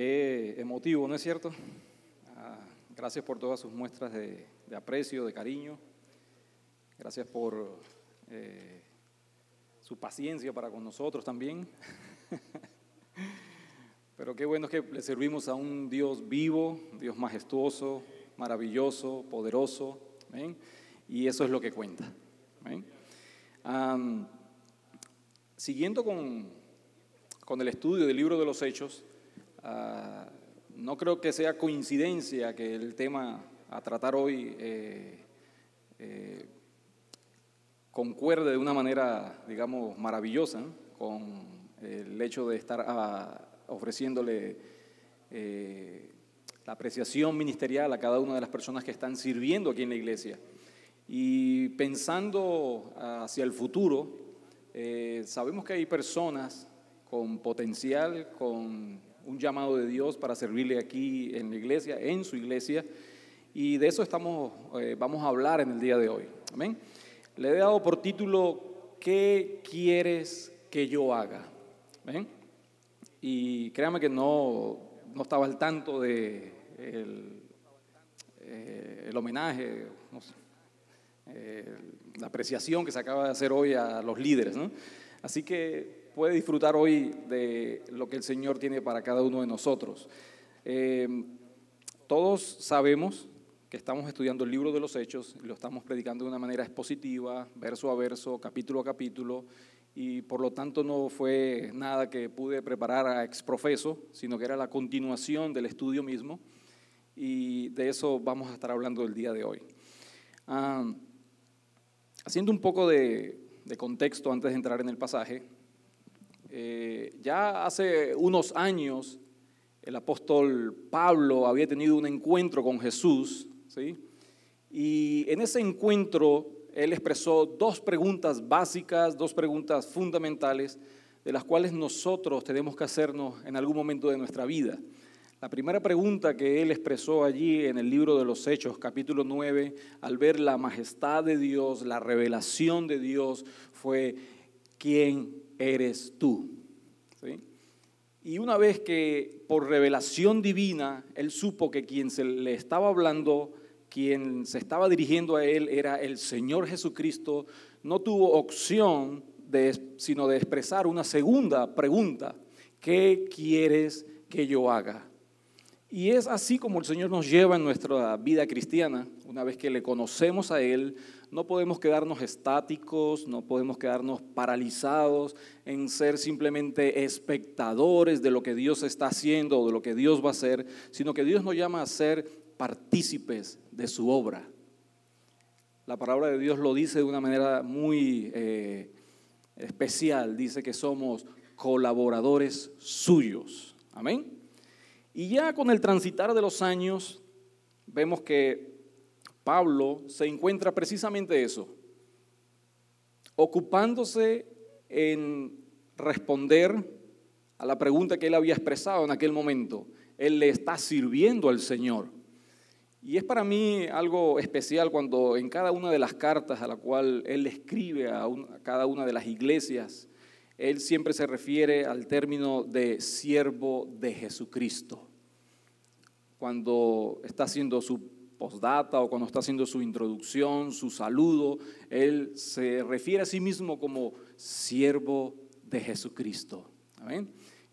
Qué emotivo, ¿no es cierto? Ah, gracias por todas sus muestras de, aprecio, de cariño. Gracias por eh, su paciencia para con nosotros también. Pero qué bueno es que le servimos a un Dios vivo, Dios majestuoso, maravilloso, poderoso. Y eso es lo que cuenta. siguiendo con, con el estudio del libro de los Hechos, Ah, no creo que sea coincidencia que el tema a tratar hoy eh, eh, concuerde de una manera, digamos, maravillosa con el hecho de estar ah, ofreciéndole eh, la apreciación ministerial a cada una de las personas que están sirviendo aquí en la iglesia. Y pensando hacia el futuro, sabemos que hay personas con potencial, con un llamado de Dios para servirle aquí en la iglesia, en su iglesia, y de eso estamos, eh, vamos a hablar en el día de hoy. Amén. Le he dado por título, ¿qué quieres que yo haga? Y créame que no, no estaba al tanto de el, eh, homenaje, eh, la apreciación que se acaba de hacer hoy a los líderes. ¿no? Así que puede disfrutar hoy de lo que el Señor tiene para cada uno de nosotros. Eh, todos sabemos que estamos estudiando el libro de los Hechos, lo estamos predicando de una manera expositiva, verso a verso, capítulo a capítulo, y por lo tanto no fue nada que pude preparar a exprofeso, sino que era la continuación del estudio mismo, y de eso vamos a estar hablando el día de hoy. Ah, haciendo un poco de contexto antes de entrar en el pasaje, eh, ya hace unos años el apóstol Pablo había tenido un encuentro con Jesús, ¿sí? y en ese encuentro él expresó dos preguntas básicas, dos preguntas fundamentales, de las cuales nosotros tenemos que hacernos en algún momento de nuestra vida. La primera pregunta que él expresó allí en el libro de los Hechos, capítulo 9, al ver la majestad de Dios, la revelación de Dios, fue, ¿quién eres tú. Y una vez que por revelación divina él supo que quien se le estaba hablando, quien se estaba dirigiendo a él era el Señor Jesucristo, no tuvo opción de, sino de expresar una segunda pregunta, ¿qué quieres que yo haga? Y es así como el Señor nos lleva en nuestra vida cristiana, una vez que le conocemos a Él, no podemos quedarnos estáticos, no podemos quedarnos paralizados en ser simplemente espectadores de lo que Dios está haciendo o de lo que Dios va a hacer, sino que Dios nos llama a ser partícipes de su obra. La palabra de Dios lo dice de una manera muy eh, especial, dice que somos colaboradores suyos. Amén. Y ya con el transitar de los años, vemos que Pablo se encuentra precisamente eso, ocupándose en responder a la pregunta que él había expresado en aquel momento. Él le está sirviendo al Señor. Y es para mí algo especial cuando en cada una de las cartas a la cual él escribe a, a cada una de las iglesias, él siempre se refiere al término de siervo de Jesucristo. Cuando está haciendo su postdata o cuando está haciendo su introducción, su saludo, él se refiere a sí mismo como siervo de Jesucristo.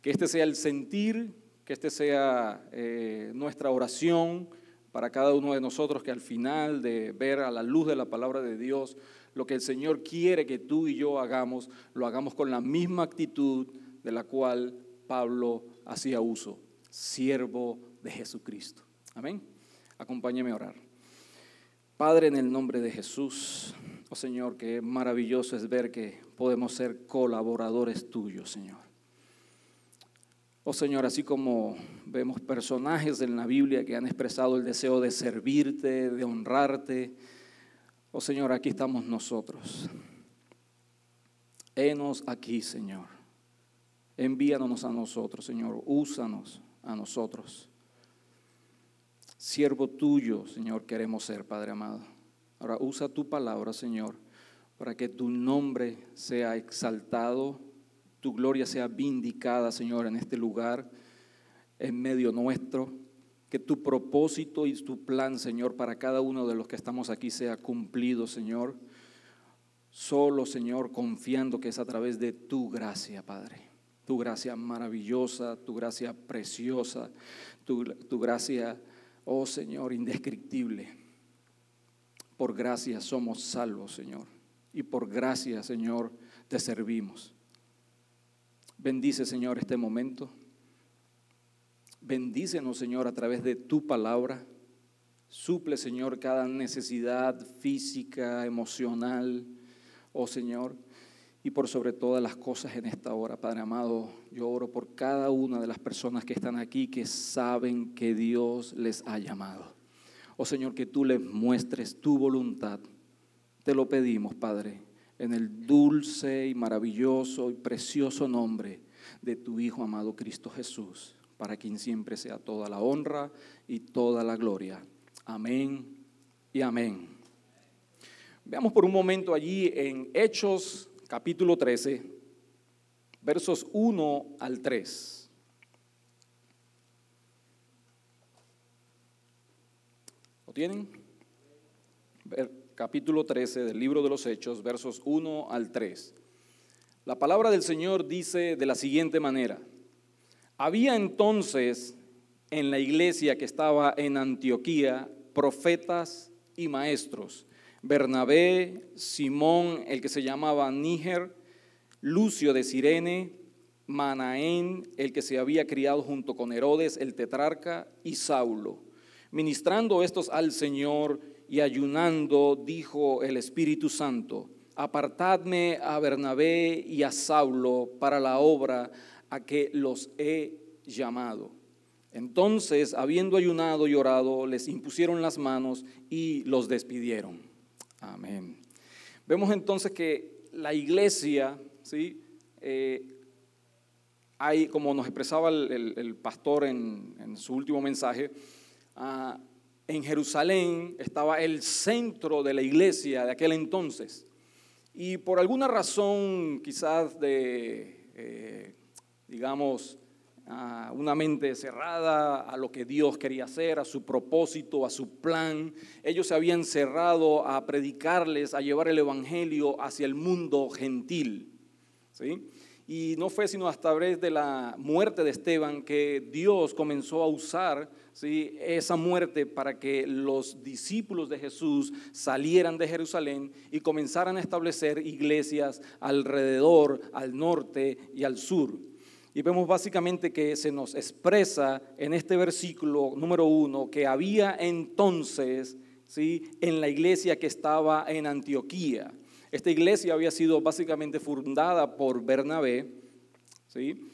Que este sea el sentir, que este sea eh, nuestra oración para cada uno de nosotros, que al final de ver a la luz de la palabra de Dios, lo que el Señor quiere que tú y yo hagamos, lo hagamos con la misma actitud de la cual Pablo hacía uso, siervo de Jesucristo. Amén. Acompáñeme a orar. Padre, en el nombre de Jesús, oh Señor, que maravilloso es ver que podemos ser colaboradores tuyos, Señor. Oh Señor, así como vemos personajes en la Biblia que han expresado el deseo de servirte, de honrarte, oh Señor, aquí estamos nosotros. Enos aquí, Señor. Envíanos a nosotros, Señor. Úsanos a nosotros. Siervo tuyo, Señor, queremos ser, Padre amado. Ahora usa tu palabra, Señor, para que tu nombre sea exaltado, tu gloria sea vindicada, Señor, en este lugar. en medio nuestro. Que tu propósito y tu plan, Señor, para cada uno de los que estamos aquí sea cumplido, Señor. Solo, Señor, confiando que es a través de tu gracia, Padre. Tu gracia maravillosa, tu gracia preciosa, tu, tu gracia, oh Señor, indescriptible. Por gracia somos salvos, Señor. Y por gracia, Señor, te servimos. Bendice, Señor, este momento. Bendícenos, Señor, a través de tu palabra. Suple, Señor, cada necesidad física, emocional, oh Señor. Y por sobre todas las cosas en esta hora, Padre amado, yo oro por cada una de las personas que están aquí que saben que Dios les ha llamado. Oh Señor, que tú les muestres tu voluntad. Te lo pedimos, Padre, en el dulce y maravilloso y precioso nombre de tu Hijo amado Cristo Jesús, para quien siempre sea toda la honra y toda la gloria. Amén y amén. Veamos por un momento allí en Hechos capítulo 13, versos 1 al 3. ¿Lo tienen? capítulo 13 del libro de los Hechos, versos 1 al 3. La palabra del Señor dice de la siguiente manera, había entonces en la iglesia que estaba en Antioquía profetas y maestros, Bernabé, Simón, el que se llamaba Níger, Lucio de Sirene, Manaén, el que se había criado junto con Herodes, el tetrarca, y Saulo. Ministrando estos al Señor, y ayunando, dijo el Espíritu Santo, apartadme a Bernabé y a Saulo para la obra a que los he llamado. Entonces, habiendo ayunado y orado, les impusieron las manos y los despidieron. Amén. Vemos entonces que la iglesia, ¿sí? Eh, hay, como nos expresaba el, pastor en, su último mensaje, ah, en Jerusalén estaba el centro de la iglesia de aquel entonces. Y por alguna razón, quizás de, eh, digamos, una mente cerrada a lo que Dios quería hacer, a su propósito, a su plan, ellos se habían cerrado a predicarles, a llevar el Evangelio hacia el mundo gentil. ¿sí? Y no fue sino hasta través de la muerte de Esteban que Dios comenzó a usar ¿sí? esa muerte para que los discípulos de Jesús salieran de Jerusalén y comenzaran a establecer iglesias alrededor, al norte y al sur. Y vemos básicamente que se nos expresa en este versículo número uno que había entonces ¿sí? en la iglesia que estaba en Antioquía. Esta iglesia había sido básicamente fundada por Bernabé, ¿sí?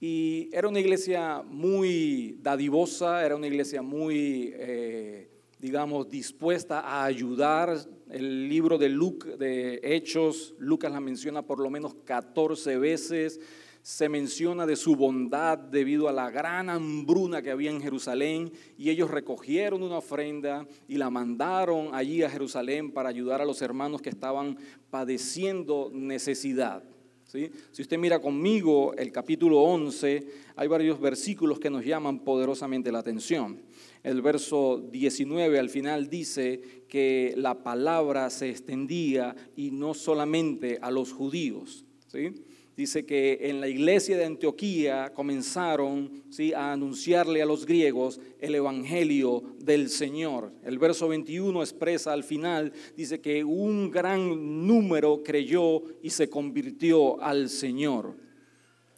Y era una iglesia muy dadivosa, era una iglesia muy, eh, digamos, dispuesta a ayudar. El libro de, de Hechos, Lucas la menciona por lo menos 14 veces se menciona de su bondad debido a la gran hambruna que había en Jerusalén y ellos recogieron una ofrenda y la mandaron allí a Jerusalén para ayudar a los hermanos que estaban padeciendo necesidad. ¿sí? Si usted mira conmigo el capítulo 11, hay varios versículos que nos llaman poderosamente la atención. El verso 19 al final dice que la palabra se extendía y no solamente a los judíos. ¿sí? Dice que en la iglesia de Antioquía comenzaron ¿sí? a anunciarle a los griegos el evangelio del Señor. El verso 21 expresa al final, dice que un gran número creyó y se convirtió al Señor.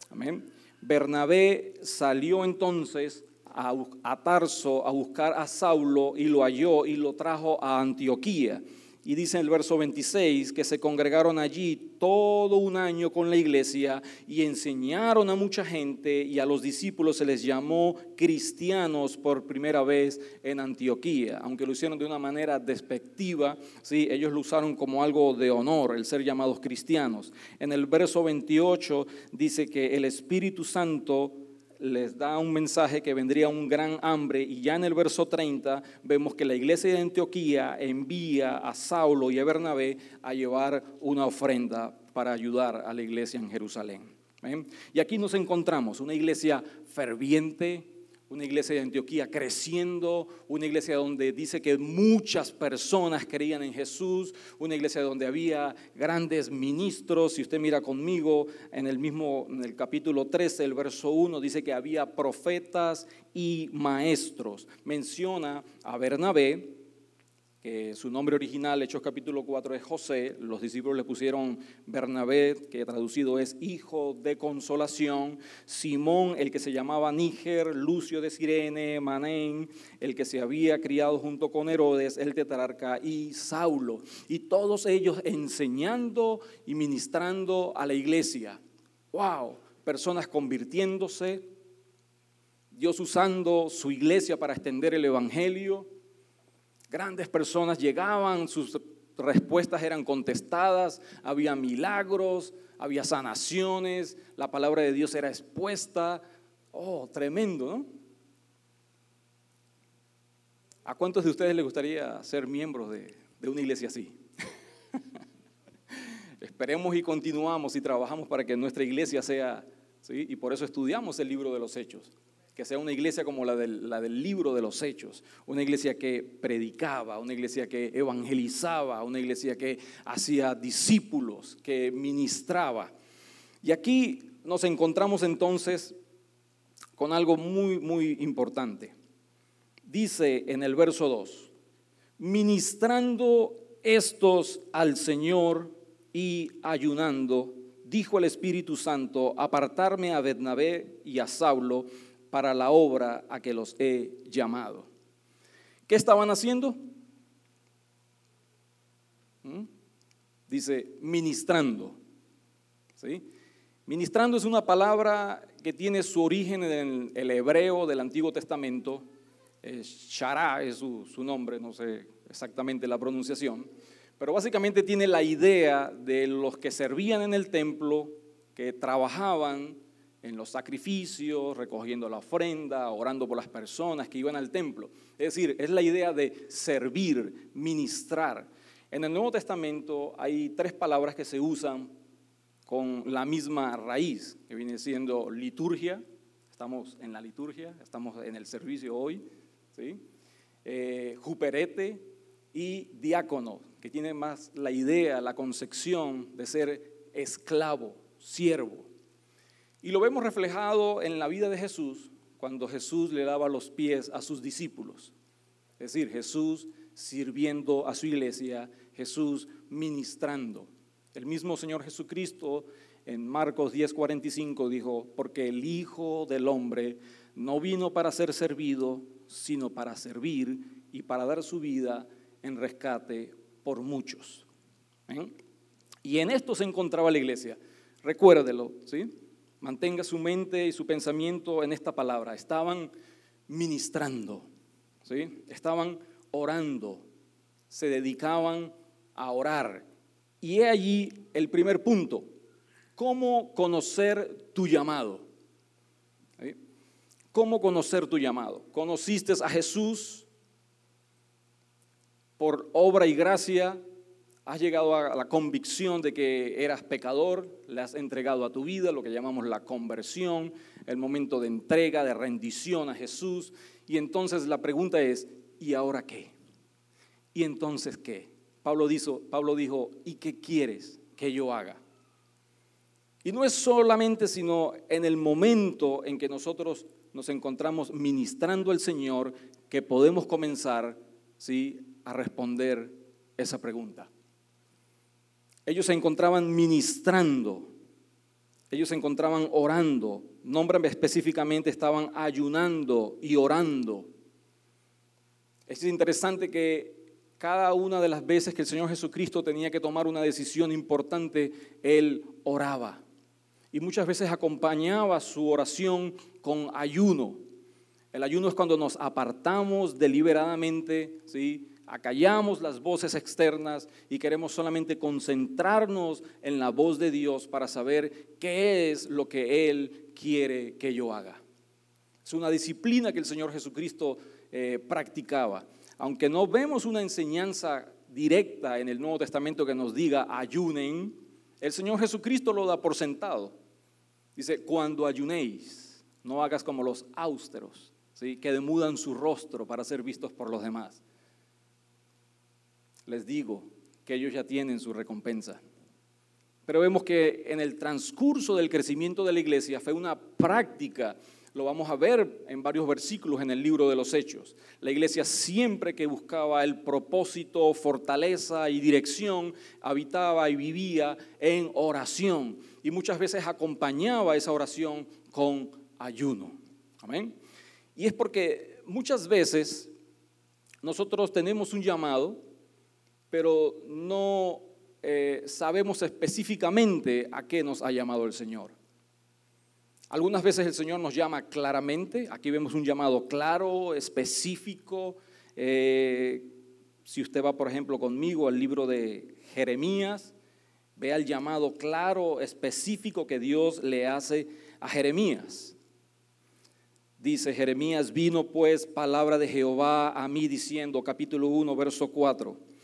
Amén. Bernabé salió entonces a, a Tarso a buscar a Saulo y lo halló y lo trajo a Antioquía. Y dice en el verso 26 que se congregaron allí todo un año con la iglesia y enseñaron a mucha gente y a los discípulos se les llamó cristianos por primera vez en Antioquía. Aunque lo hicieron de una manera despectiva, ¿sí? ellos lo usaron como algo de honor, el ser llamados cristianos. En el verso 28 dice que el Espíritu Santo les da un mensaje que vendría un gran hambre y ya en el verso 30 vemos que la iglesia de Antioquía envía a Saulo y a Bernabé a llevar una ofrenda para ayudar a la iglesia en Jerusalén. Y aquí nos encontramos una iglesia ferviente, una iglesia de Antioquía creciendo, una iglesia donde dice que muchas personas creían en Jesús, una iglesia donde había grandes ministros. Si usted mira conmigo en el mismo en el capítulo 13, el verso 1 dice que había profetas y maestros. Menciona a Bernabé, su nombre original, Hechos capítulo 4, es José. Los discípulos le pusieron Bernabé, que traducido es hijo de consolación. Simón, el que se llamaba Níger, Lucio de Sirene, Manén, el que se había criado junto con Herodes, el tetrarca, y Saulo. Y todos ellos enseñando y ministrando a la iglesia. ¡Wow! Personas convirtiéndose, Dios usando su iglesia para extender el evangelio Grandes personas llegaban, sus respuestas eran contestadas, había milagros, había sanaciones, la palabra de Dios era expuesta. Oh, tremendo, ¿no? ¿A cuántos de ustedes les gustaría ser miembros de, una iglesia así? Esperemos y continuamos y trabajamos para que nuestra iglesia sea, ¿sí? y por eso estudiamos el libro de los hechos que sea una iglesia como la del, la del, libro de los hechos, una iglesia que predicaba, una iglesia que evangelizaba, una iglesia que hacía discípulos, que ministraba. Y aquí nos encontramos entonces con algo muy, muy importante. Dice en el verso 2, ministrando estos al Señor y ayunando, dijo el Espíritu Santo, apartarme a Bernabé y a Saulo para la obra a que los he llamado. ¿Qué estaban haciendo? ¿Mm? Dice, ministrando. ¿Sí? Ministrando es una palabra que tiene su origen en el hebreo del Antiguo Testamento. Shara es su, su nombre, no sé exactamente la pronunciación. Pero básicamente tiene la idea de los que servían en el templo, que trabajaban en los sacrificios, recogiendo la ofrenda, orando por las personas que iban al templo. Es decir, es la idea de servir, ministrar. En el Nuevo Testamento hay tres palabras que se usan con la misma raíz, que viene siendo liturgia, estamos en la liturgia, estamos en el servicio hoy, ¿sí? Eh, juperete y diácono, que tiene más la idea, la concepción de ser esclavo, siervo. Y lo vemos reflejado en la vida de Jesús cuando Jesús le daba los pies a sus discípulos. Es decir, Jesús sirviendo a su iglesia, Jesús ministrando. El mismo Señor Jesucristo en Marcos 10:45 dijo, porque el Hijo del Hombre no vino para ser servido, sino para servir y para dar su vida en rescate por muchos. Y en esto se encontraba la iglesia. Recuérdelo, ¿sí? Mantenga su mente y su pensamiento en esta palabra. Estaban ministrando, ¿sí? estaban orando, se dedicaban a orar. Y he allí el primer punto. ¿Cómo conocer tu llamado? ¿Cómo conocer tu llamado? ¿Conociste a Jesús por obra y gracia? Has llegado a la convicción de que eras pecador, le has entregado a tu vida lo que llamamos la conversión, el momento de entrega, de rendición a Jesús. Y entonces la pregunta es, ¿y ahora qué? ¿Y entonces qué? Pablo dijo, Pablo dijo ¿y qué quieres que yo haga? Y no es solamente sino en el momento en que nosotros nos encontramos ministrando al Señor que podemos comenzar ¿sí? a responder esa pregunta. Ellos se encontraban ministrando, ellos se encontraban orando, nombran específicamente, estaban ayunando y orando. Es interesante que cada una de las veces que el Señor Jesucristo tenía que tomar una decisión importante, Él oraba. Y muchas veces acompañaba su oración con ayuno. El ayuno es cuando nos apartamos deliberadamente, ¿sí? Acallamos las voces externas y queremos solamente concentrarnos en la voz de Dios para saber qué es lo que Él quiere que yo haga. Es una disciplina que el Señor Jesucristo eh, practicaba. Aunque no vemos una enseñanza directa en el Nuevo Testamento que nos diga ayunen, el Señor Jesucristo lo da por sentado. Dice, cuando ayunéis, no hagas como los austeros, ¿sí? que demudan su rostro para ser vistos por los demás. Les digo que ellos ya tienen su recompensa. Pero vemos que en el transcurso del crecimiento de la iglesia fue una práctica lo vamos a ver en varios versículos en el libro de los Hechos. La iglesia siempre que buscaba el propósito, fortaleza y dirección, habitaba y vivía en oración. Y muchas veces acompañaba esa oración con ayuno. Amén. Y es porque muchas veces nosotros tenemos un llamado, pero no eh, sabemos específicamente a qué nos ha llamado el Señor. Algunas veces el Señor nos llama claramente, aquí vemos un llamado claro, específico. Eh, si usted va, por ejemplo, conmigo al libro de Jeremías, vea el llamado claro, específico que Dios le hace a Jeremías. Dice Jeremías, vino pues palabra de Jehová a mí diciendo, capítulo 1, verso 4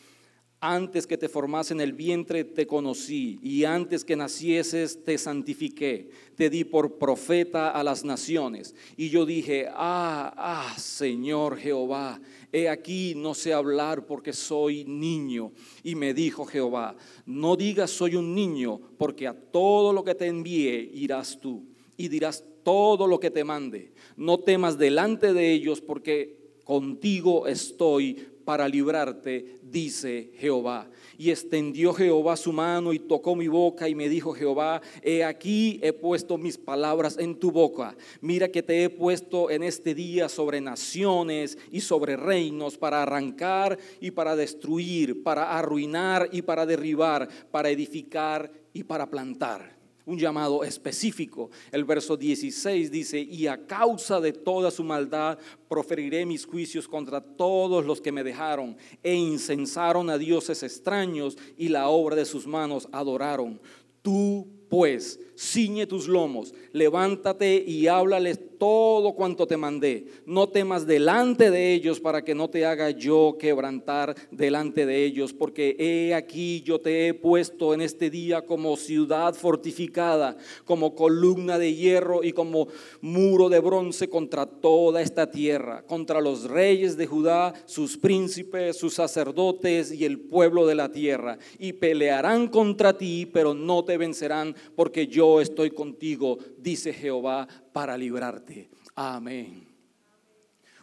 antes que te formase en el vientre te conocí y antes que nacieses te santifiqué, te di por profeta a las naciones. Y yo dije, ah, ah, Señor Jehová, he aquí no sé hablar porque soy niño. Y me dijo Jehová, no digas soy un niño, porque a todo lo que te envíe irás tú y dirás todo lo que te mande. No temas delante de ellos porque contigo estoy para librarte, dice Jehová. Y extendió Jehová su mano y tocó mi boca y me dijo Jehová, he aquí he puesto mis palabras en tu boca. Mira que te he puesto en este día sobre naciones y sobre reinos para arrancar y para destruir, para arruinar y para derribar, para edificar y para plantar un llamado específico. El verso 16 dice, y a causa de toda su maldad proferiré mis juicios contra todos los que me dejaron e incensaron a dioses extraños y la obra de sus manos adoraron. Tú pues, ciñe tus lomos, levántate y háblales todo cuanto te mandé. No temas delante de ellos para que no te haga yo quebrantar delante de ellos, porque he aquí yo te he puesto en este día como ciudad fortificada, como columna de hierro y como muro de bronce contra toda esta tierra, contra los reyes de Judá, sus príncipes, sus sacerdotes y el pueblo de la tierra. Y pelearán contra ti, pero no te vencerán porque yo estoy contigo, dice Jehová, para librarte. Amén.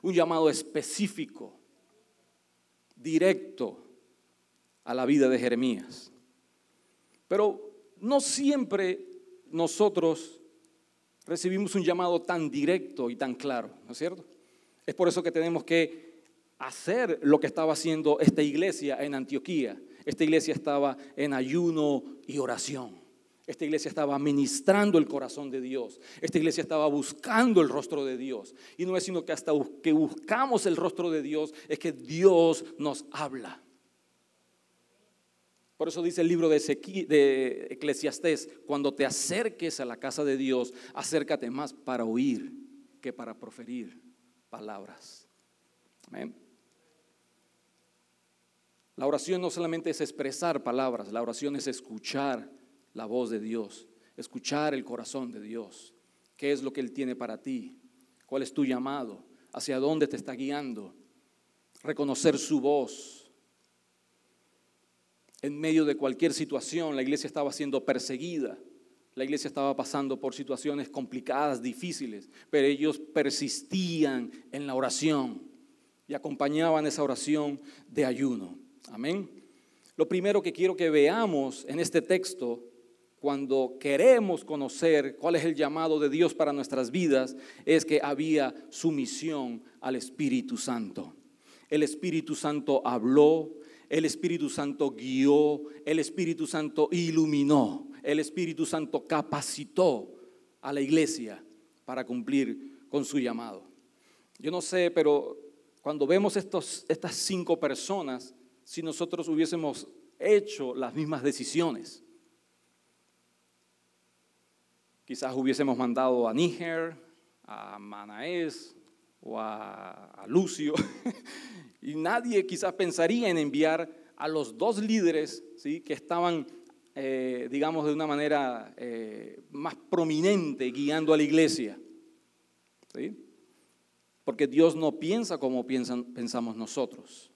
Un llamado específico, directo a la vida de Jeremías. Pero no siempre nosotros recibimos un llamado tan directo y tan claro, ¿no es cierto? Es por eso que tenemos que hacer lo que estaba haciendo esta iglesia en Antioquía. Esta iglesia estaba en ayuno y oración. Esta iglesia estaba ministrando el corazón de Dios. Esta iglesia estaba buscando el rostro de Dios. Y no es sino que hasta que buscamos el rostro de Dios es que Dios nos habla. Por eso dice el libro de, Eclesiastés, cuando te acerques a la casa de Dios, acércate más para oír que para proferir palabras. Amén. La oración no solamente es expresar palabras, la oración es escuchar la voz de Dios, escuchar el corazón de Dios. ¿Qué es lo que Él tiene para ti? ¿Cuál es tu llamado? ¿Hacia dónde te está guiando? Reconocer su voz. En medio de cualquier situación, la iglesia estaba siendo perseguida. La iglesia estaba pasando por situaciones complicadas, difíciles, pero ellos persistían en la oración y acompañaban esa oración de ayuno. Amén. Lo primero que quiero que veamos en este texto cuando queremos conocer cuál es el llamado de Dios para nuestras vidas, es que había sumisión al Espíritu Santo. El Espíritu Santo habló, el Espíritu Santo guió, el Espíritu Santo iluminó, el Espíritu Santo capacitó a la iglesia para cumplir con su llamado. Yo no sé, pero cuando vemos estos, estas cinco personas, si nosotros hubiésemos hecho las mismas decisiones, Quizás hubiésemos mandado a Níger, a Manaés o a, Lucio, y nadie quizás pensaría en enviar a los dos líderes ¿sí? que estaban, eh, digamos, de una manera eh, más prominente guiando a la iglesia. porque Dios no piensa como piensan, pensamos nosotros.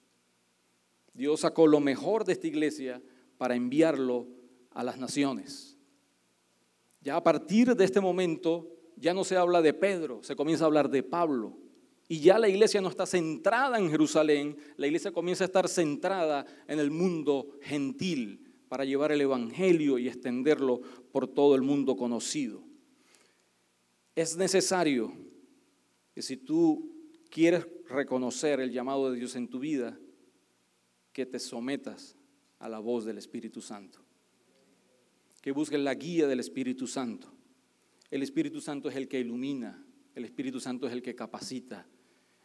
Dios sacó lo mejor de esta iglesia para enviarlo a las naciones. Ya a partir de este momento ya no se habla de Pedro, se comienza a hablar de Pablo. Y ya la iglesia no está centrada en Jerusalén, la iglesia comienza a estar centrada en el mundo gentil para llevar el Evangelio y extenderlo por todo el mundo conocido. Es necesario que si tú quieres reconocer el llamado de Dios en tu vida, que te sometas a la voz del Espíritu Santo, que busques la guía del Espíritu Santo. El Espíritu Santo es el que ilumina, el Espíritu Santo es el que capacita,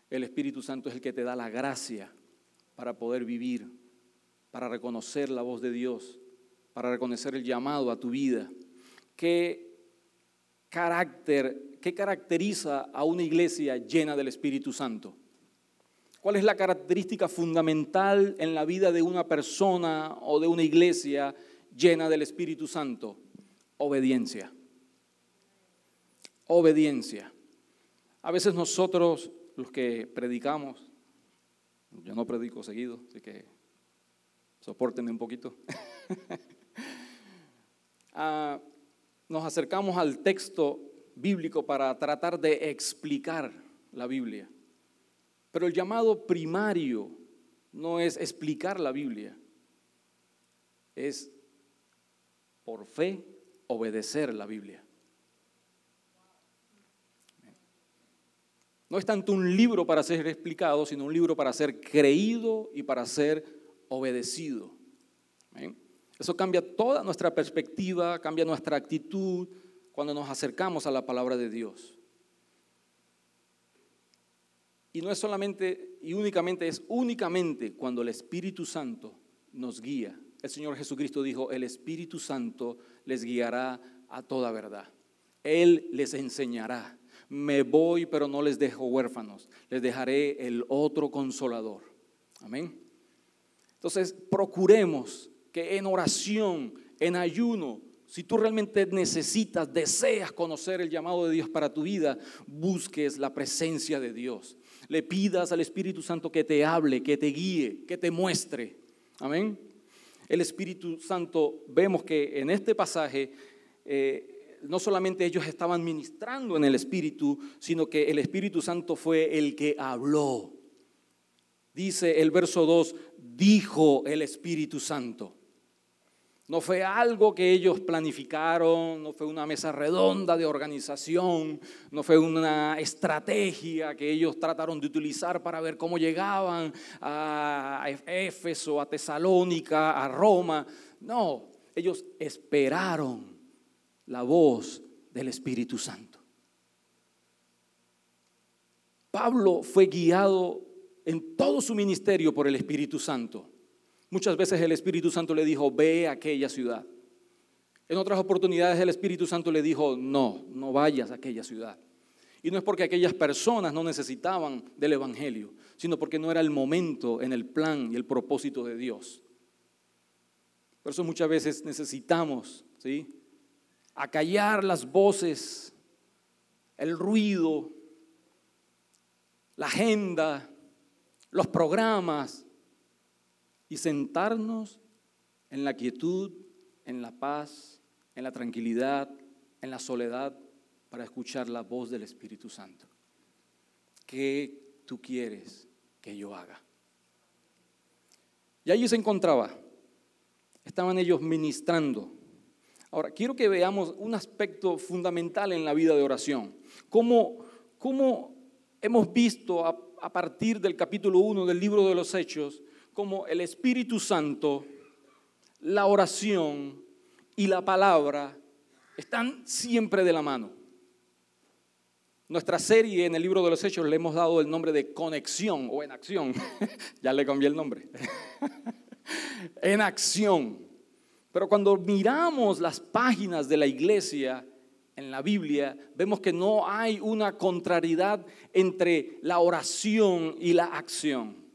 el Espíritu Santo es el que te da la gracia para poder vivir, para reconocer la voz de Dios, para reconocer el llamado a tu vida. ¿Qué carácter, qué caracteriza a una iglesia llena del Espíritu Santo? ¿Cuál es la característica fundamental en la vida de una persona o de una iglesia llena del Espíritu Santo? Obediencia. Obediencia. A veces nosotros, los que predicamos, yo no predico seguido, así que soportenme un poquito. Ah, nos acercamos al texto bíblico para tratar de explicar la Biblia. Pero el llamado primario no es explicar la Biblia, es por fe obedecer la Biblia. No es tanto un libro para ser explicado, sino un libro para ser creído y para ser obedecido. Eso cambia toda nuestra perspectiva, cambia nuestra actitud cuando nos acercamos a la palabra de Dios. Y no es solamente y únicamente, es únicamente cuando el Espíritu Santo nos guía. El Señor Jesucristo dijo, el Espíritu Santo les guiará a toda verdad. Él les enseñará. Me voy, pero no les dejo huérfanos. Les dejaré el otro consolador. Amén. Entonces, procuremos que en oración, en ayuno, si tú realmente necesitas, deseas conocer el llamado de Dios para tu vida, busques la presencia de Dios. Le pidas al Espíritu Santo que te hable, que te guíe, que te muestre. Amén. El Espíritu Santo, vemos que en este pasaje, eh, no solamente ellos estaban ministrando en el Espíritu, sino que el Espíritu Santo fue el que habló. Dice el verso 2, dijo el Espíritu Santo. No fue algo que ellos planificaron, no fue una mesa redonda de organización, no fue una estrategia que ellos trataron de utilizar para ver cómo llegaban a Éfeso, a Tesalónica, a Roma. No, ellos esperaron la voz del Espíritu Santo. Pablo fue guiado en todo su ministerio por el Espíritu Santo. Muchas veces el Espíritu Santo le dijo, ve a aquella ciudad. En otras oportunidades el Espíritu Santo le dijo, no, no vayas a aquella ciudad. Y no es porque aquellas personas no necesitaban del Evangelio, sino porque no era el momento en el plan y el propósito de Dios. Por eso muchas veces necesitamos, ¿sí? Acallar las voces, el ruido, la agenda, los programas, y sentarnos en la quietud, en la paz, en la tranquilidad, en la soledad, para escuchar la voz del Espíritu Santo. ¿Qué tú quieres que yo haga? Y allí se encontraba. Estaban ellos ministrando. Ahora, quiero que veamos un aspecto fundamental en la vida de oración. Cómo, cómo hemos visto a, a partir del capítulo 1 del libro de los Hechos como el Espíritu Santo, la oración y la palabra están siempre de la mano. Nuestra serie en el libro de los Hechos le hemos dado el nombre de conexión o en acción. ya le cambié el nombre. en acción. Pero cuando miramos las páginas de la iglesia en la Biblia, vemos que no hay una contrariedad entre la oración y la acción.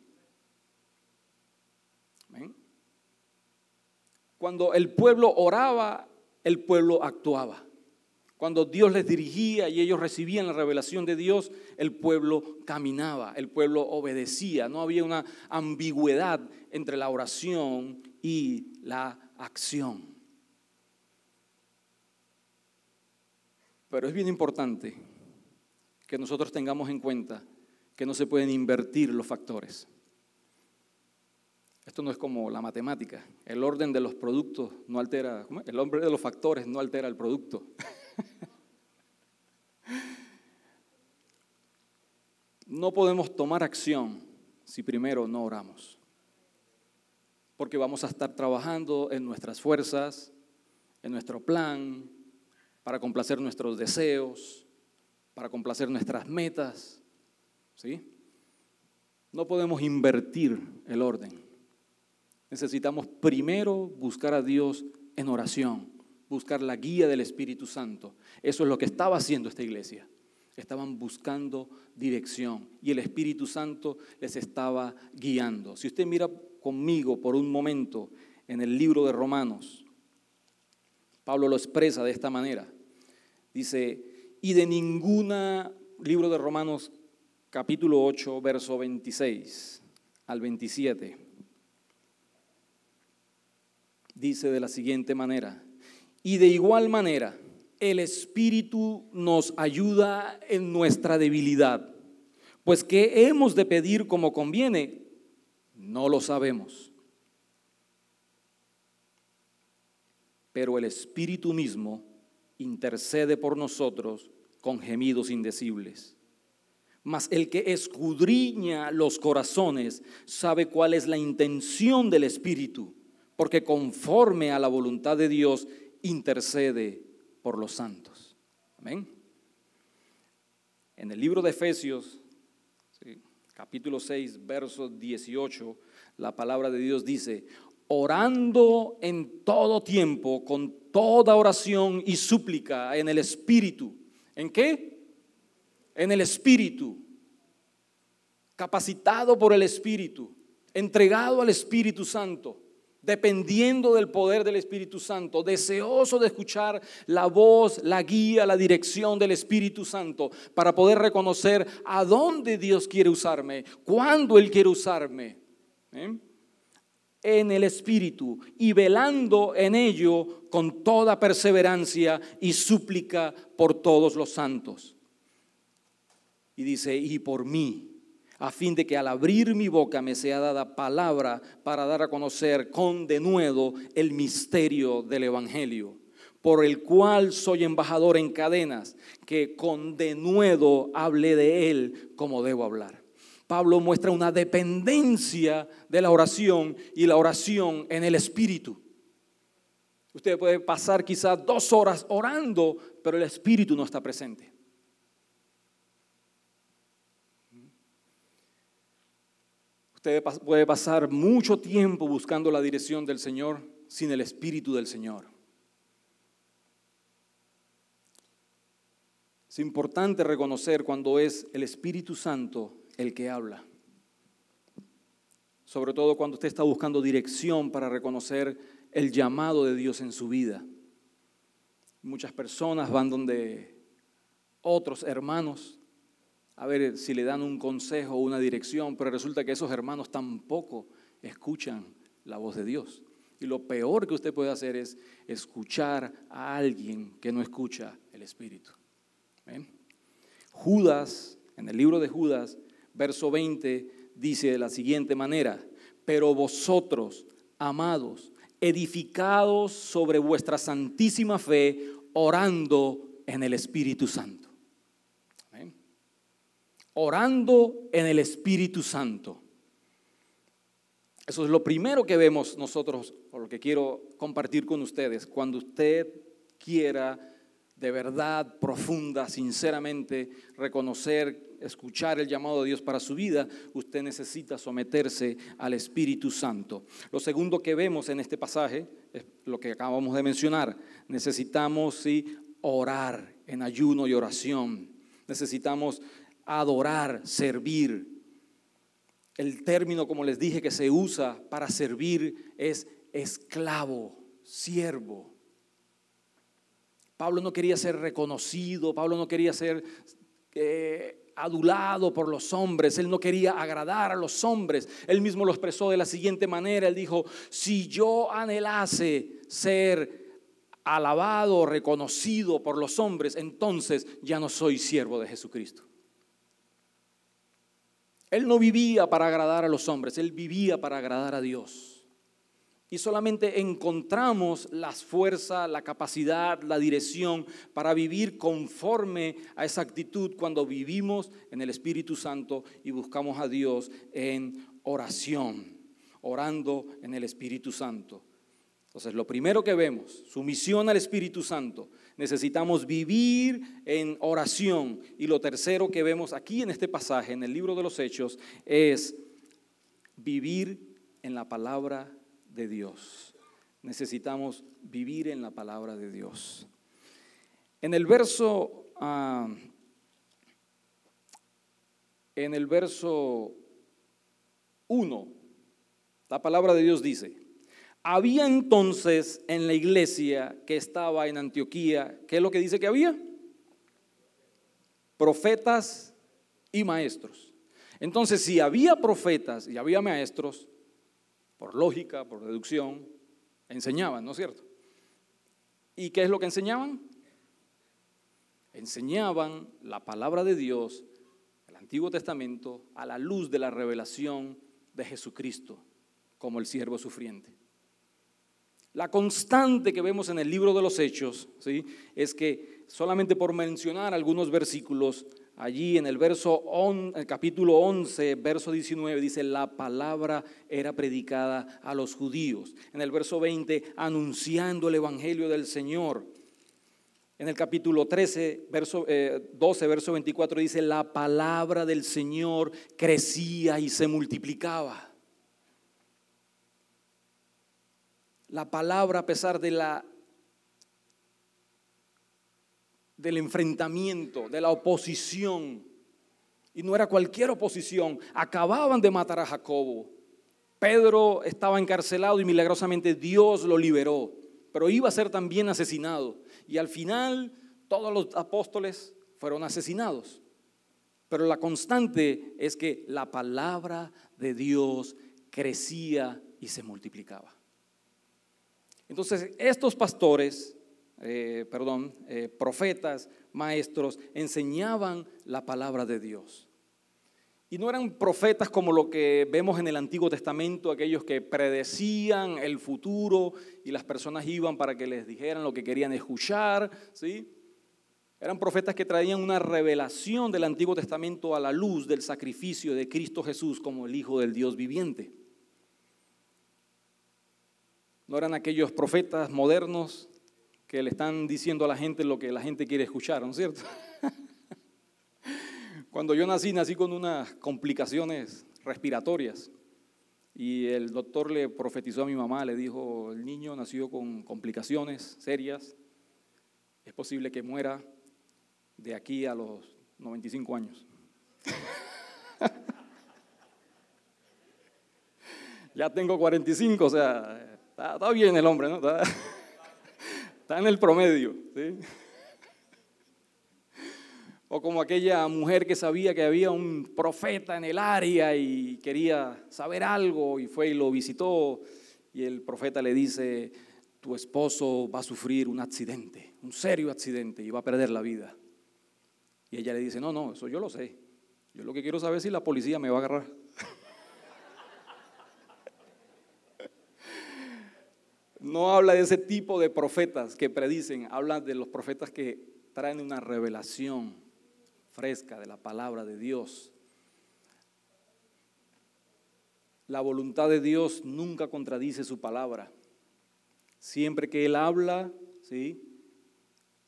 Cuando el pueblo oraba, el pueblo actuaba. Cuando Dios les dirigía y ellos recibían la revelación de Dios, el pueblo caminaba, el pueblo obedecía. No había una ambigüedad entre la oración y la acción. Pero es bien importante que nosotros tengamos en cuenta que no se pueden invertir los factores. Esto no es como la matemática. El orden de los productos no altera, el orden de los factores no altera el producto. no podemos tomar acción si primero no oramos. Porque vamos a estar trabajando en nuestras fuerzas, en nuestro plan, para complacer nuestros deseos, para complacer nuestras metas. ¿Sí? No podemos invertir el orden. Necesitamos primero buscar a Dios en oración, buscar la guía del Espíritu Santo. Eso es lo que estaba haciendo esta iglesia. Estaban buscando dirección y el Espíritu Santo les estaba guiando. Si usted mira conmigo por un momento en el libro de Romanos, Pablo lo expresa de esta manera. Dice, y de ninguna, libro de Romanos capítulo 8, verso 26 al 27, dice de la siguiente manera, y de igual manera, el Espíritu nos ayuda en nuestra debilidad, pues ¿qué hemos de pedir como conviene? No lo sabemos. Pero el Espíritu mismo intercede por nosotros con gemidos indecibles. Mas el que escudriña los corazones sabe cuál es la intención del Espíritu, porque conforme a la voluntad de Dios intercede por los santos. Amén. En el libro de Efesios, capítulo 6, verso 18, la palabra de Dios dice, orando en todo tiempo, con toda oración y súplica en el Espíritu. ¿En qué? En el Espíritu. Capacitado por el Espíritu, entregado al Espíritu Santo, dependiendo del poder del Espíritu Santo, deseoso de escuchar la voz, la guía, la dirección del Espíritu Santo, para poder reconocer a dónde Dios quiere usarme, cuándo Él quiere usarme. ¿Eh? en el Espíritu y velando en ello con toda perseverancia y súplica por todos los santos. Y dice, y por mí, a fin de que al abrir mi boca me sea dada palabra para dar a conocer con denuedo el misterio del Evangelio, por el cual soy embajador en cadenas, que con denuedo hable de él como debo hablar. Pablo muestra una dependencia de la oración y la oración en el Espíritu. Usted puede pasar quizás dos horas orando, pero el Espíritu no está presente. Usted puede pasar mucho tiempo buscando la dirección del Señor sin el Espíritu del Señor. Es importante reconocer cuando es el Espíritu Santo el que habla. Sobre todo cuando usted está buscando dirección para reconocer el llamado de Dios en su vida. Muchas personas van donde otros hermanos a ver si le dan un consejo o una dirección, pero resulta que esos hermanos tampoco escuchan la voz de Dios. Y lo peor que usted puede hacer es escuchar a alguien que no escucha el Espíritu. Judas, en el libro de Judas, verso 20 dice de la siguiente manera, pero vosotros, amados, edificados sobre vuestra santísima fe, orando en el Espíritu Santo. Orando en el Espíritu Santo. Eso es lo primero que vemos nosotros, o lo que quiero compartir con ustedes. Cuando usted quiera de verdad profunda, sinceramente, reconocer escuchar el llamado de Dios para su vida, usted necesita someterse al Espíritu Santo. Lo segundo que vemos en este pasaje es lo que acabamos de mencionar. Necesitamos sí, orar en ayuno y oración. Necesitamos adorar, servir. El término, como les dije, que se usa para servir es esclavo, siervo. Pablo no quería ser reconocido, Pablo no quería ser eh, adulado por los hombres, él no quería agradar a los hombres. Él mismo lo expresó de la siguiente manera, él dijo, si yo anhelase ser alabado, reconocido por los hombres, entonces ya no soy siervo de Jesucristo. Él no vivía para agradar a los hombres, él vivía para agradar a Dios. Y solamente encontramos las fuerzas, la capacidad, la dirección para vivir conforme a esa actitud cuando vivimos en el Espíritu Santo y buscamos a Dios en oración, orando en el Espíritu Santo. Entonces, lo primero que vemos, sumisión al Espíritu Santo. Necesitamos vivir en oración. Y lo tercero que vemos aquí en este pasaje, en el libro de los Hechos, es vivir en la palabra de Dios. Necesitamos vivir en la palabra de Dios. En el verso, ah, en el verso 1, la palabra de Dios dice, había entonces en la iglesia que estaba en Antioquía, ¿qué es lo que dice que había? Profetas y maestros. Entonces, si había profetas y había maestros, por lógica, por deducción, enseñaban, ¿no es cierto? ¿Y qué es lo que enseñaban? Enseñaban la palabra de Dios, el Antiguo Testamento, a la luz de la revelación de Jesucristo como el siervo sufriente. La constante que vemos en el libro de los Hechos ¿sí? es que solamente por mencionar algunos versículos, allí en el verso el capítulo 11, verso 19 dice la palabra era predicada a los judíos. En el verso 20 anunciando el evangelio del Señor. En el capítulo 13, verso 12, eh, verso 24 dice la palabra del Señor crecía y se multiplicaba. La palabra a pesar de la del enfrentamiento, de la oposición. Y no era cualquier oposición. Acababan de matar a Jacobo. Pedro estaba encarcelado y milagrosamente Dios lo liberó. Pero iba a ser también asesinado. Y al final todos los apóstoles fueron asesinados. Pero la constante es que la palabra de Dios crecía y se multiplicaba. Entonces, estos pastores, eh, perdón, eh, profetas, maestros, enseñaban la palabra de Dios. Y no eran profetas como lo que vemos en el Antiguo Testamento, aquellos que predecían el futuro y las personas iban para que les dijeran lo que querían escuchar, ¿sí? Eran profetas que traían una revelación del Antiguo Testamento a la luz del sacrificio de Cristo Jesús como el Hijo del Dios viviente. No eran aquellos profetas modernos que le están diciendo a la gente lo que la gente quiere escuchar, ¿no es cierto? Cuando yo nací, nací con unas complicaciones respiratorias. Y el doctor le profetizó a mi mamá, le dijo, el niño nació con complicaciones serias, es posible que muera de aquí a los 95 años. ya tengo 45, o sea, Está, bien el hombre, ¿no? Está, en el promedio. O como aquella mujer que sabía que había un profeta en el área y quería saber algo y fue y lo visitó y el profeta le dice, tu esposo va a sufrir un accidente, un serio accidente y va a perder la vida. Y ella le dice, no, no, eso yo lo sé. Yo lo que quiero saber es si la policía me va a agarrar. No habla de ese tipo de profetas que predicen, habla de los profetas que traen una revelación fresca de la palabra de Dios. La voluntad de Dios nunca contradice su palabra. Siempre que Él habla, ¿sí?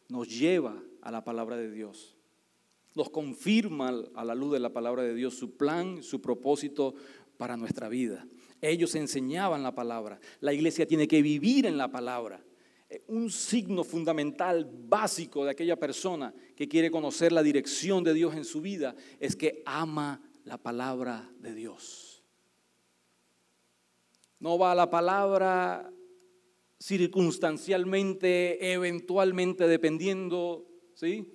nos lleva a la palabra de Dios. Nos confirma a la luz de la palabra de Dios su plan, su propósito para nuestra vida. Ellos enseñaban la palabra. La iglesia tiene que vivir en la palabra. Eh, un signo fundamental, básico de aquella persona que quiere conocer la dirección de Dios en su vida es que ama la palabra de Dios. No va a la palabra circunstancialmente, eventualmente, dependiendo, ¿sí?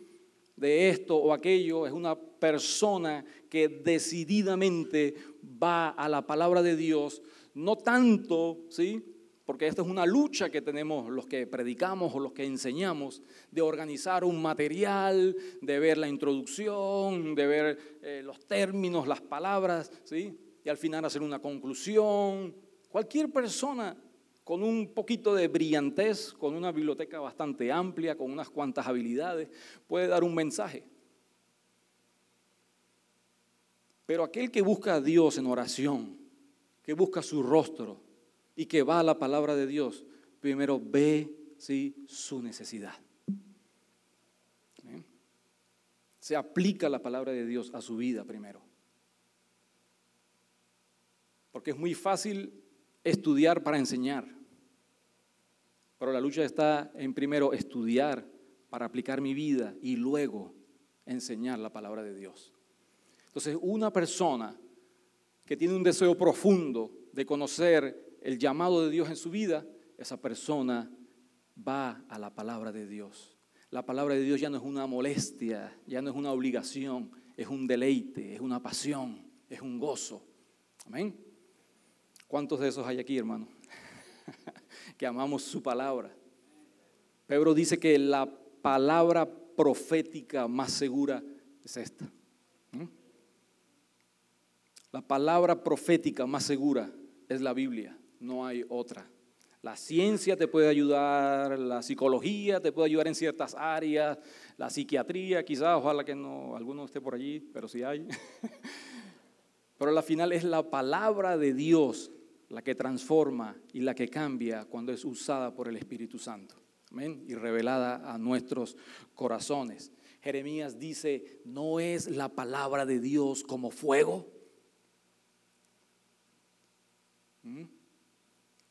De esto o aquello, es una persona que decididamente va a la palabra de Dios, no tanto, ¿sí? porque esta es una lucha que tenemos los que predicamos o los que enseñamos, de organizar un material, de ver la introducción, de ver eh, los términos, las palabras, ¿sí? y al final hacer una conclusión. Cualquier persona con un poquito de brillantez, con una biblioteca bastante amplia, con unas cuantas habilidades, puede dar un mensaje. Pero aquel que busca a Dios en oración, que busca su rostro, y que va a la palabra de Dios, primero ve ¿sí? su necesidad. Se aplica la palabra de Dios a su vida primero. Porque es muy fácil estudiar para enseñar. Pero la lucha está en primero estudiar para aplicar mi vida y luego enseñar la palabra de Dios. Entonces, una persona que tiene un deseo profundo de conocer el llamado de Dios en su vida, esa persona va a la palabra de Dios. La palabra de Dios ya no es una molestia, ya no es una obligación, es un deleite, es una pasión, es un gozo. Amén. ¿Cuántos de esos hay aquí, hermano? que amamos su palabra. Pedro dice que la palabra profética más segura es esta. La palabra profética más segura es la Biblia no hay otra. La ciencia te puede ayudar, la psicología te puede ayudar en ciertas áreas, la psiquiatría quizás, ojalá que no, alguno esté por allí, pero sí hay. Pero al final es la palabra de Dios la que transforma y la que cambia cuando es usada por el Espíritu Santo. Amén. Y revelada a nuestros corazones. Jeremías dice, ¿no es la palabra de Dios como fuego? ¿Mm?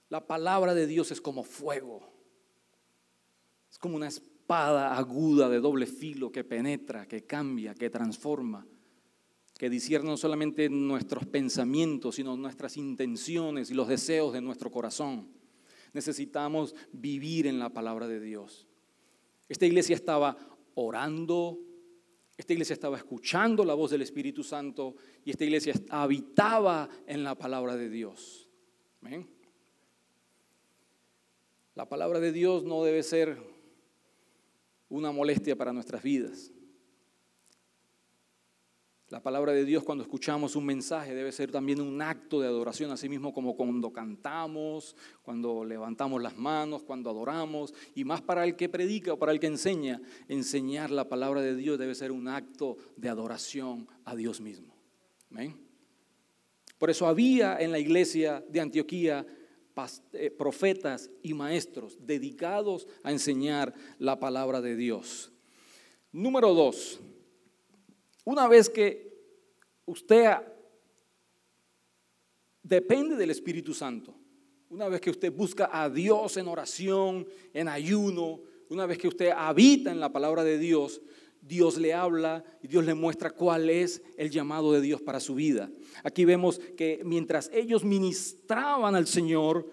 La palabra de Dios es como fuego. Es como una espada aguda de doble filo que penetra, que cambia, que transforma, que discierne no solamente nuestros pensamientos, sino nuestras intenciones y los deseos de nuestro corazón. Necesitamos vivir en la palabra de Dios. Esta iglesia estaba orando, esta iglesia estaba escuchando la voz del Espíritu Santo y esta iglesia habitaba en la palabra de Dios. La palabra de Dios no debe ser una molestia para nuestras vidas. La palabra de Dios cuando escuchamos un mensaje debe ser también un acto de adoración, así mismo como cuando cantamos, cuando levantamos las manos, cuando adoramos, y más para el que predica o para el que enseña, enseñar la palabra de Dios debe ser un acto de adoración a Dios mismo. Por eso había en la iglesia de Antioquía eh, profetas y maestros dedicados a enseñar la palabra de Dios. Número dos, una vez que usted depende del Espíritu Santo, una vez que usted busca a Dios en oración, en ayuno, una vez que usted habita en la palabra de Dios, Dios le habla y Dios le muestra cuál es el llamado de Dios para su vida. Aquí vemos que mientras ellos ministraban al Señor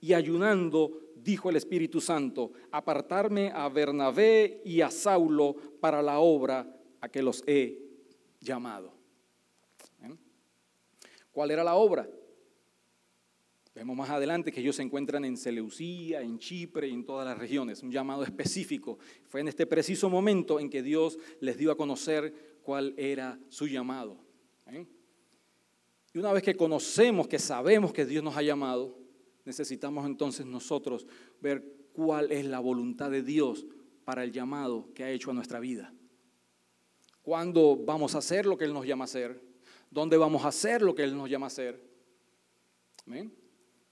y ayunando, dijo el Espíritu Santo, apartarme a Bernabé y a Saulo para la obra a que los he llamado. ¿Cuál era la obra? Vemos más adelante que ellos se encuentran en Seleucía, en Chipre y en todas las regiones, un llamado específico. Fue en este preciso momento en que Dios les dio a conocer cuál era su llamado. Y una vez que conocemos, que sabemos que Dios nos ha llamado, necesitamos entonces nosotros ver cuál es la voluntad de Dios para el llamado que ha hecho a nuestra vida. ¿Cuándo vamos a hacer lo que Él nos llama a hacer? ¿Dónde vamos a hacer lo que Él nos llama a hacer?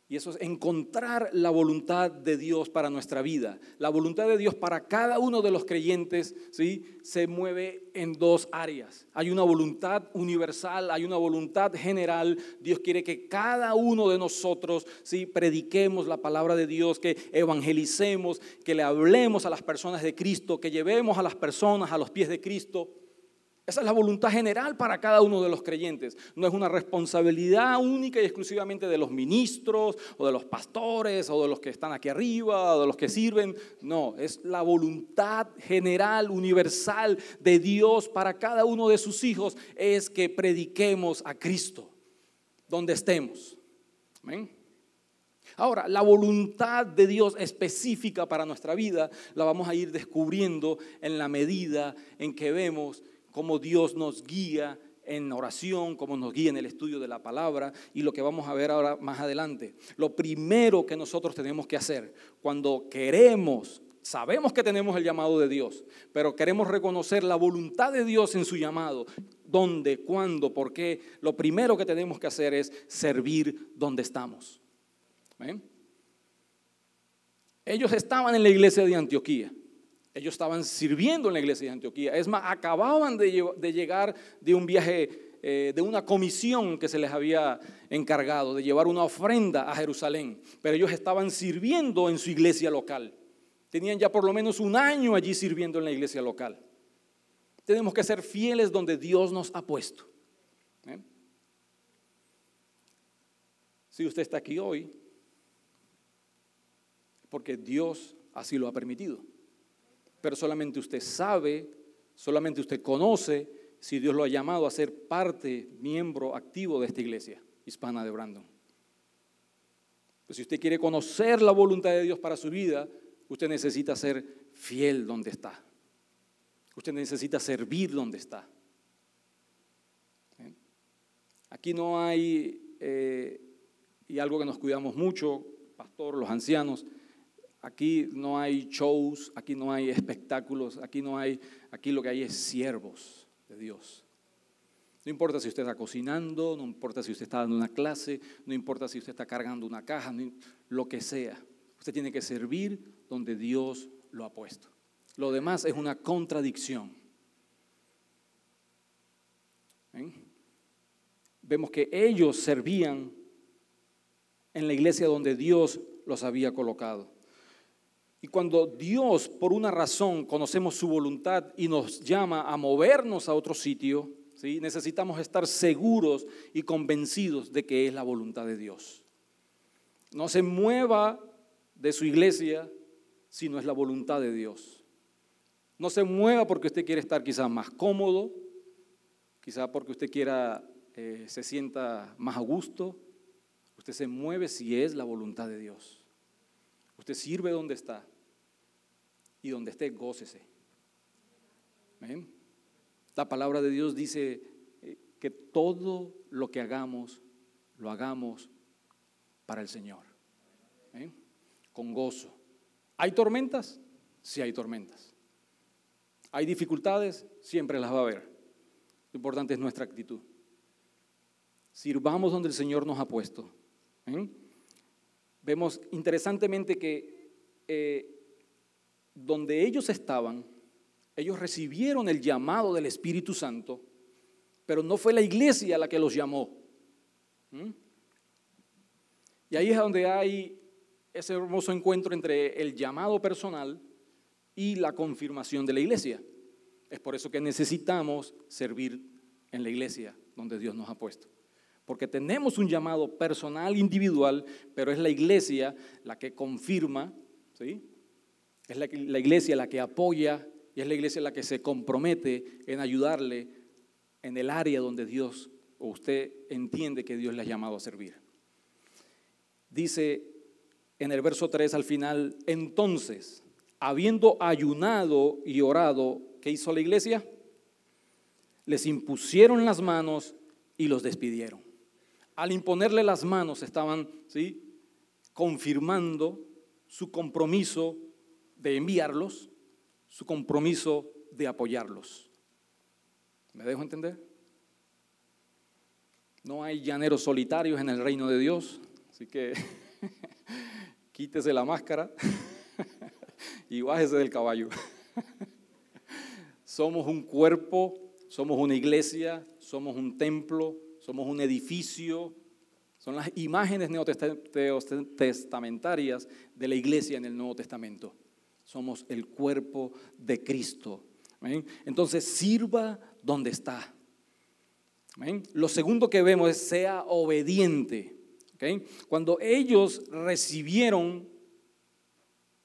Y eso es encontrar la voluntad de Dios para nuestra vida. La voluntad de Dios para cada uno de los creyentes ¿sí? se mueve en dos áreas. Hay una voluntad universal, hay una voluntad general. Dios quiere que cada uno de nosotros ¿sí? prediquemos la palabra de Dios, que evangelicemos, que le hablemos a las personas de Cristo, que llevemos a las personas a los pies de Cristo. Esa es la voluntad general para cada uno de los creyentes. No es una responsabilidad única y exclusivamente de los ministros o de los pastores o de los que están aquí arriba o de los que sirven. No, es la voluntad general, universal de Dios para cada uno de sus hijos. Es que prediquemos a Cristo donde estemos. Amén. Ahora, la voluntad de Dios específica para nuestra vida la vamos a ir descubriendo en la medida en que vemos cómo Dios nos guía en oración, cómo nos guía en el estudio de la palabra y lo que vamos a ver ahora más adelante. Lo primero que nosotros tenemos que hacer cuando queremos, sabemos que tenemos el llamado de Dios, pero queremos reconocer la voluntad de Dios en su llamado, dónde, cuándo, por qué, lo primero que tenemos que hacer es servir donde estamos. Ellos estaban en la iglesia de Antioquía. Ellos estaban sirviendo en la iglesia de Antioquía. Es más, acababan de, llegar de un viaje, eh, de una comisión que se les había encargado, de llevar una ofrenda a Jerusalén. Pero ellos estaban sirviendo en su iglesia local. Tenían ya por lo menos un año allí sirviendo en la iglesia local. Tenemos que ser fieles donde Dios nos ha puesto. ¿eh? Si usted está aquí hoy, porque Dios así lo ha permitido pero solamente usted sabe, solamente usted conoce si Dios lo ha llamado a ser parte, miembro activo de esta iglesia hispana de Brandon. Pues si usted quiere conocer la voluntad de Dios para su vida, usted necesita ser fiel donde está. Usted necesita servir donde está. ¿Eh? Aquí no hay, eh, y algo que nos cuidamos mucho, pastor, los ancianos, Aquí no hay shows, aquí no hay espectáculos, aquí no hay, aquí lo que hay es siervos de Dios. No importa si usted está cocinando, no importa si usted está dando una clase, no importa si usted está cargando una caja, lo que sea. Usted tiene que servir donde Dios lo ha puesto. Lo demás es una contradicción. Vemos que ellos servían en la iglesia donde Dios los había colocado. Y cuando Dios, por una razón, conocemos su voluntad y nos llama a movernos a otro sitio, ¿sí? necesitamos estar seguros y convencidos de que es la voluntad de Dios. No se mueva de su iglesia si no es la voluntad de Dios. No se mueva porque usted quiere estar quizás más cómodo, quizás porque usted quiera, eh, se sienta más a gusto. Usted se mueve si es la voluntad de Dios. Usted sirve donde está y donde esté, gócese. La palabra de Dios dice eh, que todo lo que hagamos, lo hagamos para el Señor. Con gozo. ¿Hay tormentas? Sí hay tormentas. ¿Hay dificultades? Siempre las va a haber. Lo importante es nuestra actitud. Sirvamos donde el Señor nos ha puesto. Vemos interesantemente que eh, donde ellos estaban, ellos recibieron el llamado del Espíritu Santo, pero no fue la iglesia la que los llamó. ¿Mm? Y ahí es donde hay ese hermoso encuentro entre el llamado personal y la confirmación de la iglesia. Es por eso que necesitamos servir en la iglesia donde Dios nos ha puesto. Porque tenemos un llamado personal, individual, pero es la iglesia la que confirma, ¿sí? Es la, iglesia la que apoya y es la iglesia la que se compromete en ayudarle en el área donde Dios o usted entiende que Dios le ha llamado a servir. Dice en el verso 3 al final, entonces, habiendo ayunado y orado, ¿qué hizo la iglesia? Les impusieron las manos y los despidieron. Al imponerle las manos estaban ¿sí? confirmando su compromiso de enviarlos, su compromiso de apoyarlos. ¿Me dejo entender? No hay llaneros solitarios en el reino de Dios, así que quítese la máscara y bájese del caballo. somos un cuerpo, somos una iglesia, somos un templo, somos un edificio. Son las imágenes neotestamentarias de la iglesia en el Nuevo Testamento somos el cuerpo de Cristo. Entonces sirva donde está. Lo segundo que vemos es sea obediente. Cuando ellos recibieron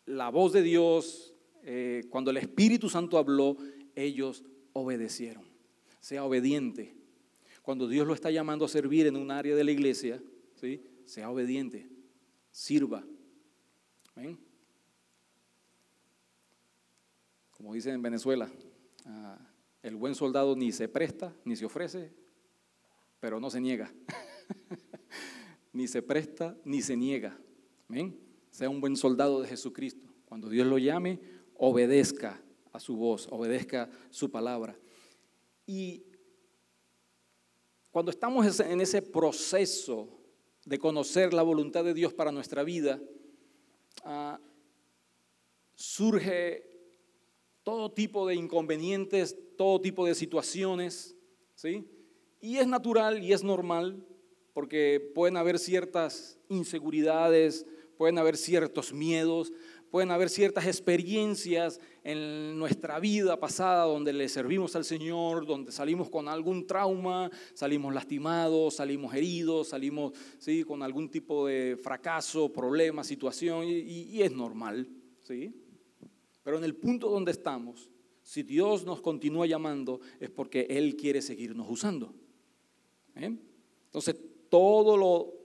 la voz de Dios, eh, cuando el Espíritu Santo habló, ellos obedecieron. Sea obediente. Cuando Dios lo está llamando a servir en un área de la iglesia, ¿sí? sea obediente, sirva. Como dicen en Venezuela, ah, el buen soldado ni se presta ni se ofrece, pero no se niega. ni se presta ni se niega. Sea un buen soldado de Jesucristo. Cuando Dios lo llame, obedezca a su voz, obedezca su palabra. Y cuando estamos en ese proceso de conocer la voluntad de Dios para nuestra vida, ah, surge todo tipo de inconvenientes, todo tipo de situaciones, ¿sí? Y es natural y es normal porque pueden haber ciertas inseguridades, pueden haber ciertos miedos, pueden haber ciertas experiencias en nuestra vida pasada donde le servimos al Señor, donde salimos con algún trauma, salimos lastimados, salimos heridos, salimos ¿sí? con algún tipo de fracaso, problema, situación, y, es normal. ¿sí? Pero en el punto donde estamos, si Dios nos continúa llamando, es porque Él quiere seguirnos usando. ¿eh? Entonces, todo lo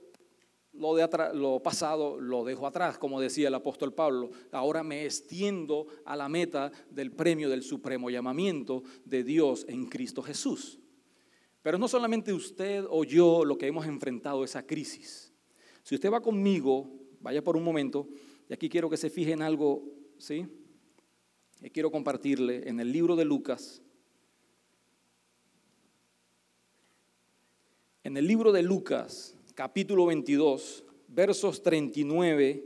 lo, de lo pasado lo dejo atrás, como decía el apóstol Pablo. Ahora me extiendo a la meta del premio del supremo llamamiento de Dios en Cristo Jesús. Pero no solamente usted o yo lo que hemos enfrentado esa crisis. Si usted va conmigo, vaya por un momento, y aquí quiero que se fije en algo, ¿sí? Y quiero compartirle en el libro de Lucas. En el libro de Lucas, capítulo 22, versos 39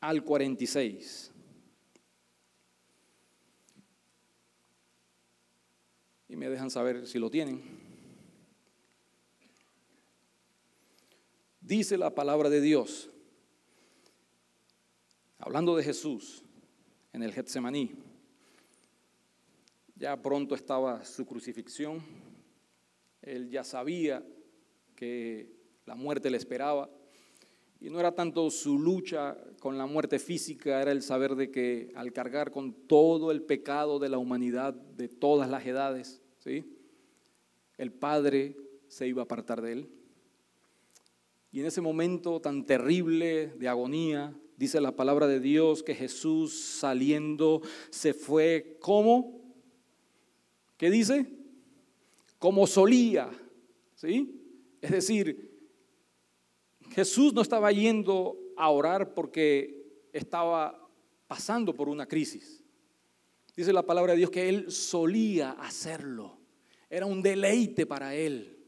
al 46. Y me dejan saber si lo tienen. Dice la palabra de Dios, hablando de Jesús en el Getsemaní. Ya pronto estaba su crucifixión. Él ya sabía que la muerte le esperaba. Y no era tanto su lucha con la muerte física, era el saber de que al cargar con todo el pecado de la humanidad de todas las edades, ¿sí? el Padre se iba a apartar de él. Y en ese momento tan terrible de agonía, dice la palabra de Dios que Jesús saliendo se fue como, ¿qué dice? Como solía, ¿sí? Es decir, Jesús no estaba yendo a orar porque estaba pasando por una crisis. Dice la palabra de Dios que él solía hacerlo. Era un deleite para él.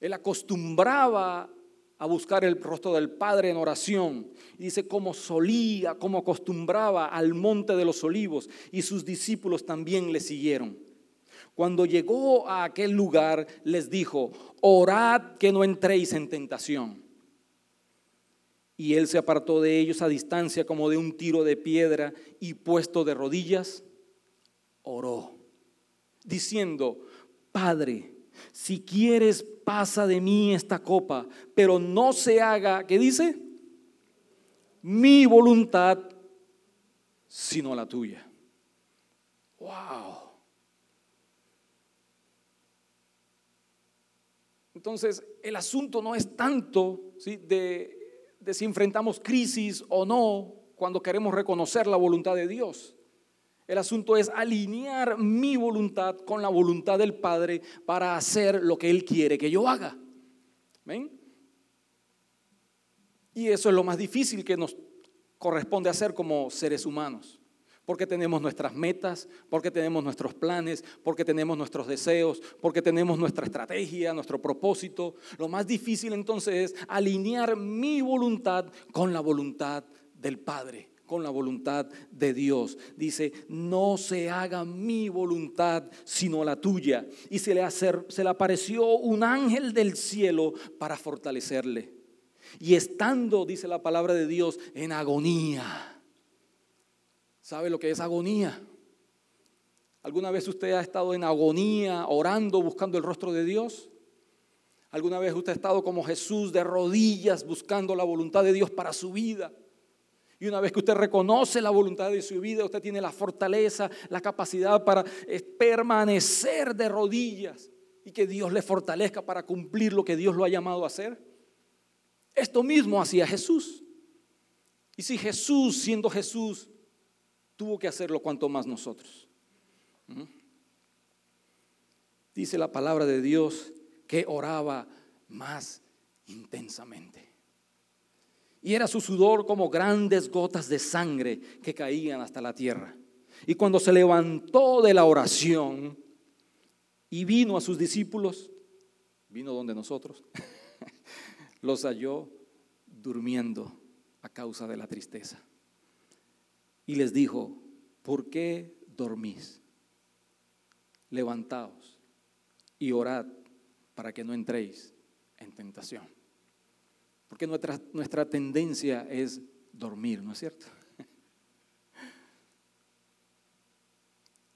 Él acostumbraba a buscar el rostro del Padre en oración. Y dice como solía, como acostumbraba al monte de los olivos. Y sus discípulos también le siguieron. Cuando llegó a aquel lugar, les dijo, orad que no entréis en tentación. Y él se apartó de ellos a distancia como de un tiro de piedra y puesto de rodillas, oró, diciendo, Padre, si quieres, pasa de mí esta copa, pero no se haga, ¿qué dice? Mi voluntad, sino la tuya. Wow. Entonces, el asunto no es tanto de, de si enfrentamos crisis o no cuando queremos reconocer la voluntad de Dios. El asunto es alinear mi voluntad con la voluntad del Padre para hacer lo que Él quiere que yo haga. ¿Ven? Y eso es lo más difícil que nos corresponde hacer como seres humanos porque tenemos nuestras metas, porque tenemos nuestros planes, porque tenemos nuestros deseos, porque tenemos nuestra estrategia, nuestro propósito. Lo más difícil entonces es alinear mi voluntad con la voluntad del Padre con la voluntad de Dios. Dice, no se haga mi voluntad, sino la tuya. Y se le, se le apareció un ángel del cielo para fortalecerle. Y estando, dice la palabra de Dios, en agonía ¿Sabe lo que es agonía? ¿Alguna vez usted ha estado en agonía, orando, buscando el rostro de Dios? ¿Alguna vez usted ha estado como Jesús de rodillas buscando la voluntad de Dios para su vida? Y una vez que usted reconoce la voluntad de su vida, usted tiene la fortaleza, la capacidad para eh, permanecer de rodillas y que Dios le fortalezca para cumplir lo que Dios lo ha llamado a hacer. Esto mismo hacía Jesús. Y si Jesús, siendo Jesús, tuvo que hacerlo, cuanto más nosotros. ¿Mm? Dice la palabra de Dios que oraba más intensamente. Y era su sudor como grandes gotas de sangre que caían hasta la tierra. Y cuando se levantó de la oración y vino a sus discípulos, vino donde nosotros, los halló durmiendo a causa de la tristeza. Y les dijo, ¿por qué dormís? Levantaos y orad para que no entréis en tentación. Porque nuestra, nuestra tendencia es dormir, ¿no es cierto?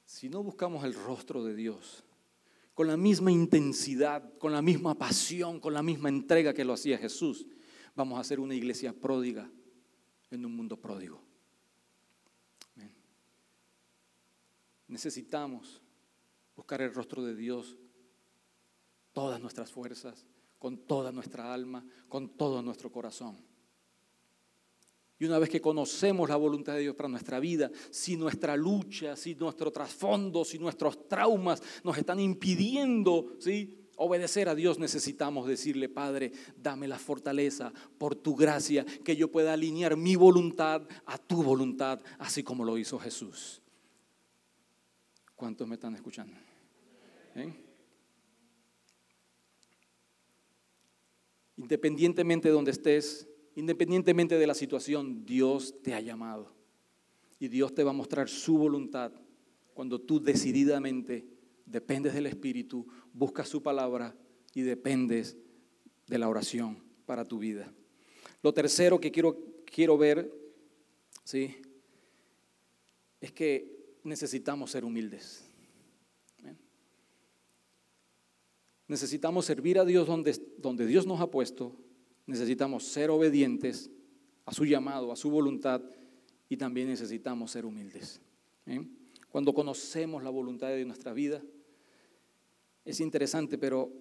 Si no buscamos el rostro de Dios con la misma intensidad, con la misma pasión, con la misma entrega que lo hacía Jesús, vamos a ser una iglesia pródiga en un mundo pródigo. Necesitamos buscar el rostro de Dios todas nuestras fuerzas, con toda nuestra alma, con todo nuestro corazón. Y una vez que conocemos la voluntad de Dios para nuestra vida, si nuestra lucha, si nuestro trasfondo, si nuestros traumas nos están impidiendo ¿sí? obedecer a Dios, necesitamos decirle, Padre, dame la fortaleza por tu gracia, que yo pueda alinear mi voluntad a tu voluntad, así como lo hizo Jesús. ¿Cuántos me están escuchando? ¿Eh? Independientemente de donde estés, independientemente de la situación, Dios te ha llamado. Y Dios te va a mostrar su voluntad cuando tú decididamente dependes del Espíritu, buscas su palabra y dependes de la oración para tu vida. Lo tercero que quiero, quiero ver, ¿sí? Es que necesitamos ser humildes. Necesitamos servir a Dios donde, donde Dios nos ha puesto. Necesitamos ser obedientes a su llamado, a su voluntad y también necesitamos ser humildes. ¿eh? Cuando conocemos la voluntad de nuestra vida, es interesante, pero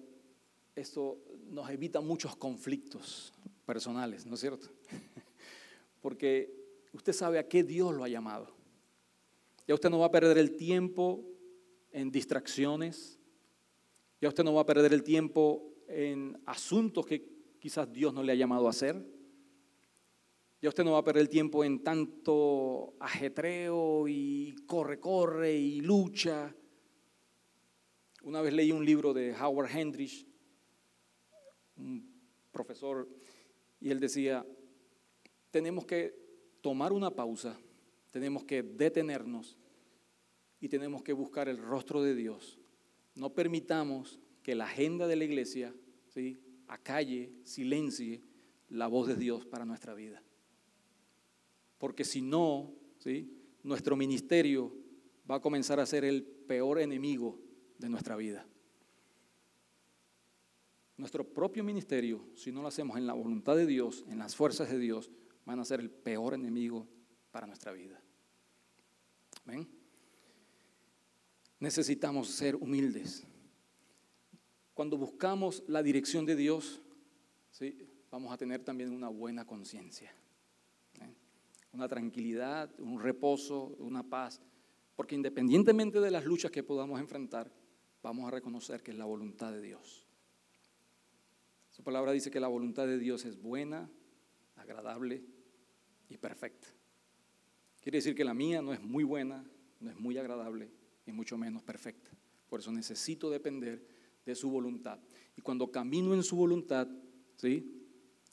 esto nos evita muchos conflictos personales, ¿no es cierto? Porque usted sabe a qué Dios lo ha llamado. Ya usted no va a perder el tiempo en distracciones, ya usted no va a perder el tiempo en asuntos que quizás Dios no le ha llamado a hacer. Ya usted no va a perder el tiempo en tanto ajetreo y corre, corre y lucha. Una vez leí un libro de Howard Hendrich, un profesor, y él decía, tenemos que tomar una pausa, tenemos que detenernos y tenemos que buscar el rostro de Dios no permitamos que la agenda de la iglesia ¿sí? acalle, silencie la voz de Dios para nuestra vida. Porque si no, ¿sí? nuestro ministerio va a comenzar a ser el peor enemigo de nuestra vida. Nuestro propio ministerio, si no lo hacemos en la voluntad de Dios, en las fuerzas de Dios, van a ser el peor enemigo para nuestra vida. ¿Ven? Necesitamos ser humildes. Cuando buscamos la dirección de Dios, ¿sí? vamos a tener también una buena conciencia, ¿eh? una tranquilidad, un reposo, una paz, porque independientemente de las luchas que podamos enfrentar, vamos a reconocer que es la voluntad de Dios. Su palabra dice que la voluntad de Dios es buena, agradable y perfecta. Quiere decir que la mía no es muy buena, no es muy agradable, y mucho menos perfecta. Por eso necesito depender de su voluntad. Y cuando camino en su voluntad, ¿sí?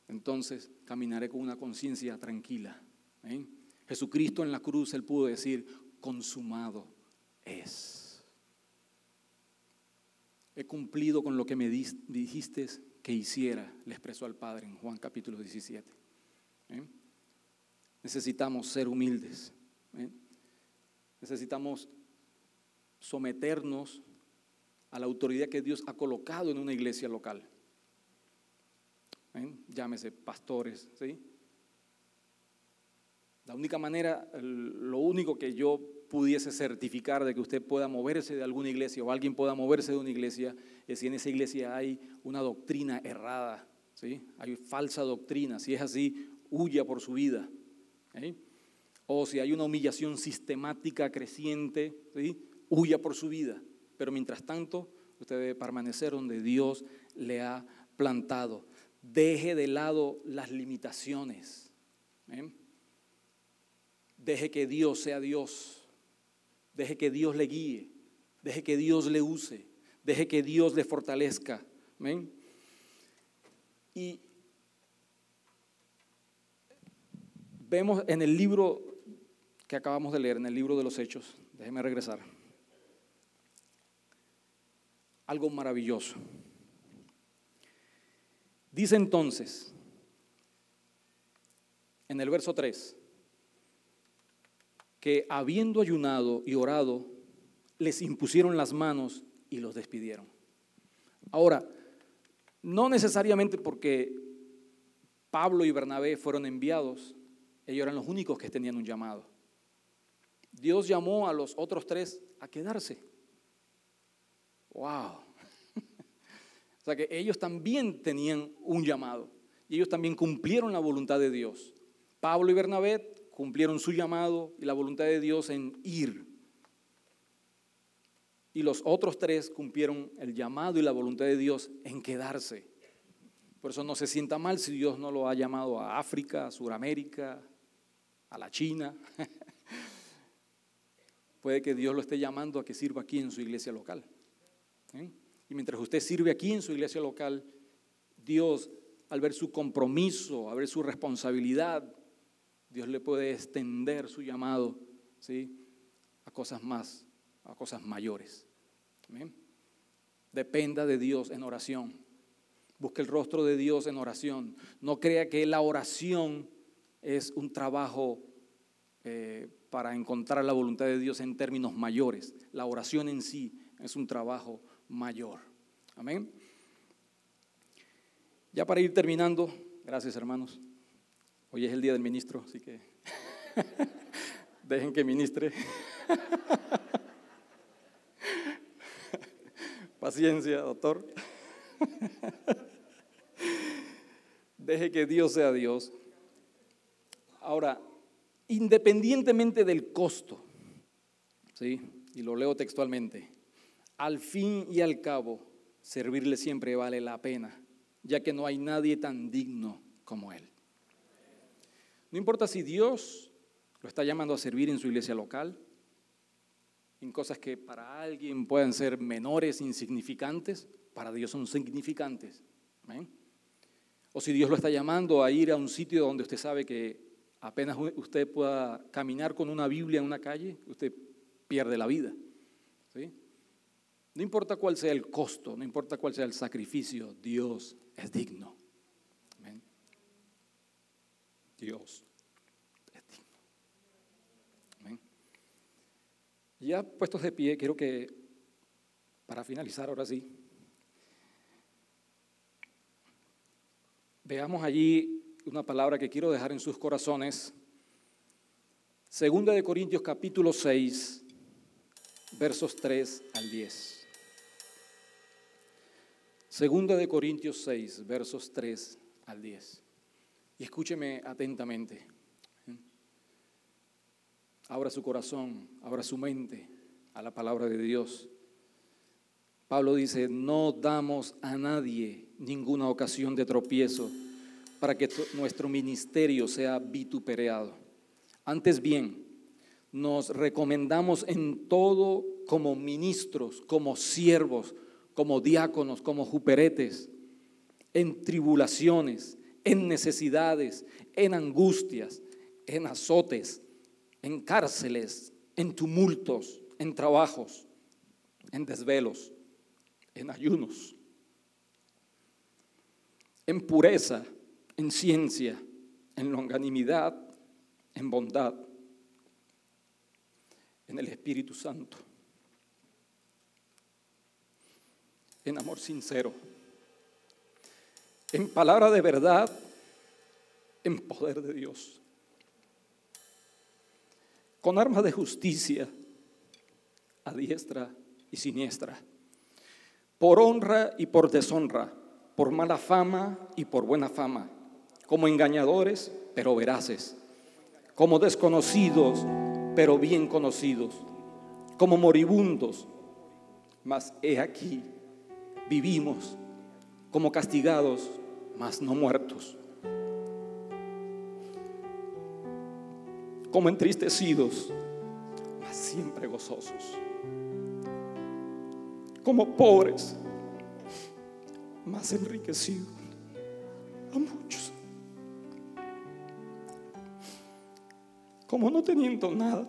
Entonces caminaré con una conciencia tranquila. ¿eh? Jesucristo en la cruz, Él pudo decir, consumado es. He cumplido con lo que me dijiste que hiciera, le expresó al Padre en Juan capítulo 17. ¿eh? Necesitamos ser humildes. ¿eh? Necesitamos someternos a la autoridad que Dios ha colocado en una iglesia local. Llámese pastores, ¿sí? La única manera, lo único que yo pudiese certificar de que usted pueda moverse de alguna iglesia o alguien pueda moverse de una iglesia es si en esa iglesia hay una doctrina errada, ¿sí? hay falsa doctrina. Si es así, huya por su vida. O si hay una humillación sistemática creciente, ¿sí? Huya por su vida. Pero mientras tanto, usted debe permanecer donde Dios le ha plantado. Deje de lado las limitaciones. Deje que Dios sea Dios. Deje que Dios le guíe. Deje que Dios le use. Deje que Dios le fortalezca. Y vemos en el libro que acabamos de leer, en el libro de los Hechos, déjeme regresar, algo maravilloso. Dice entonces, en el verso 3, que habiendo ayunado y orado, les impusieron las manos y los despidieron. Ahora, no necesariamente porque Pablo y Bernabé fueron enviados, ellos eran los únicos que tenían un llamado. Dios llamó a los otros tres a quedarse. ¡Wow! o sea que ellos también tenían un llamado y ellos también cumplieron la voluntad de Dios. Pablo y Bernabé cumplieron su llamado y la voluntad de Dios en ir. Y los otros tres cumplieron el llamado y la voluntad de Dios en quedarse. Por eso no se sienta mal si Dios no lo ha llamado a África, a Sudamérica, a la China. Puede que Dios lo esté llamando a que sirva aquí en su iglesia local. ¿Eh? Y mientras usted sirve aquí en su iglesia local, Dios, al ver su compromiso, al ver su responsabilidad, Dios le puede extender su llamado ¿sí? a cosas más, a cosas mayores. Dependa de Dios en oración. Busque el rostro de Dios en oración. No crea que la oración es un trabajo eh, para encontrar la voluntad de Dios en términos mayores. La oración en sí es un trabajo mayor. Amén. Ya para ir terminando, gracias hermanos. Hoy es el día del ministro, así que dejen que ministre. Paciencia, doctor. Deje que Dios sea Dios. Ahora, independientemente del costo, ¿sí? y lo leo textualmente, al fin y al cabo, servirle siempre vale la pena, ya que no hay nadie tan digno como Él. No importa si Dios lo está llamando a servir en su iglesia local, en cosas que para alguien puedan ser menores, insignificantes, para Dios son significantes. O si Dios lo está llamando a ir a un sitio donde usted sabe que apenas usted pueda caminar con una Biblia en una calle, usted pierde la vida. No importa cuál sea el costo, no importa cuál sea el sacrificio, Dios es digno. Dios es digno. Ya puestos de pie, quiero que, para finalizar ahora sí, veamos allí una palabra que quiero dejar en sus corazones. Segunda de Corintios capítulo 6, versos 3 al 10. Segunda de Corintios 6, versos 3 al 10. Y escúcheme atentamente. Abra su corazón, abra su mente a la palabra de Dios. Pablo dice, no damos a nadie ninguna ocasión de tropiezo para que nuestro ministerio sea vituperado. Antes bien, nos recomendamos en todo como ministros, como siervos, como diáconos, como juperetes, en tribulaciones, en necesidades, en angustias, en azotes, en cárceles, en tumultos, en trabajos, en desvelos, en ayunos, en pureza, en ciencia, en longanimidad, en bondad, en el Espíritu Santo, en amor sincero, en palabra de verdad, en poder de Dios, con armas de justicia a diestra y siniestra, por honra y por deshonra, por mala fama y por buena fama, como engañadores, pero veraces, como desconocidos, pero bien conocidos, como moribundos, mas he aquí, vivimos como castigados, mas no muertos, como entristecidos, mas siempre gozosos, como pobres, mas enriquecidos. A muchos, como no teniendo nada,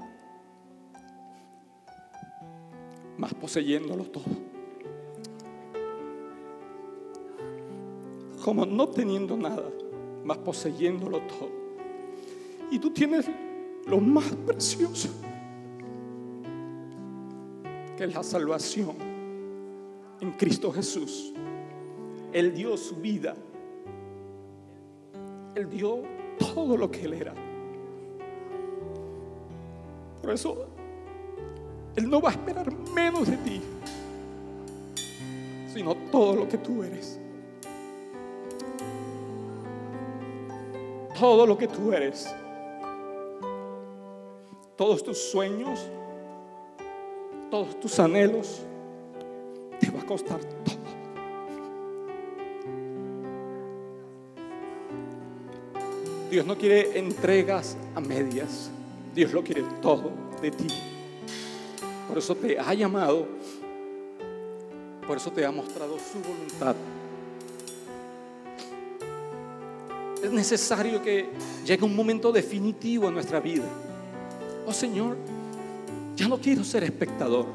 mas poseyéndolo todo. Como no teniendo nada, mas poseyéndolo todo. Y tú tienes lo más precioso, que es la salvación en Cristo Jesús. Él dio su vida. Él dio todo lo que Él era. Por eso, Él no va a esperar menos de ti, sino todo lo que tú eres. Todo lo que tú eres. Todos tus sueños, todos tus anhelos, te va a costar todo. Dios no quiere entregas a medias. Dios lo quiere todo de ti. Por eso te ha llamado. Por eso te ha mostrado su voluntad. Es necesario que llegue un momento definitivo en nuestra vida. Oh Señor, ya no quiero ser espectador.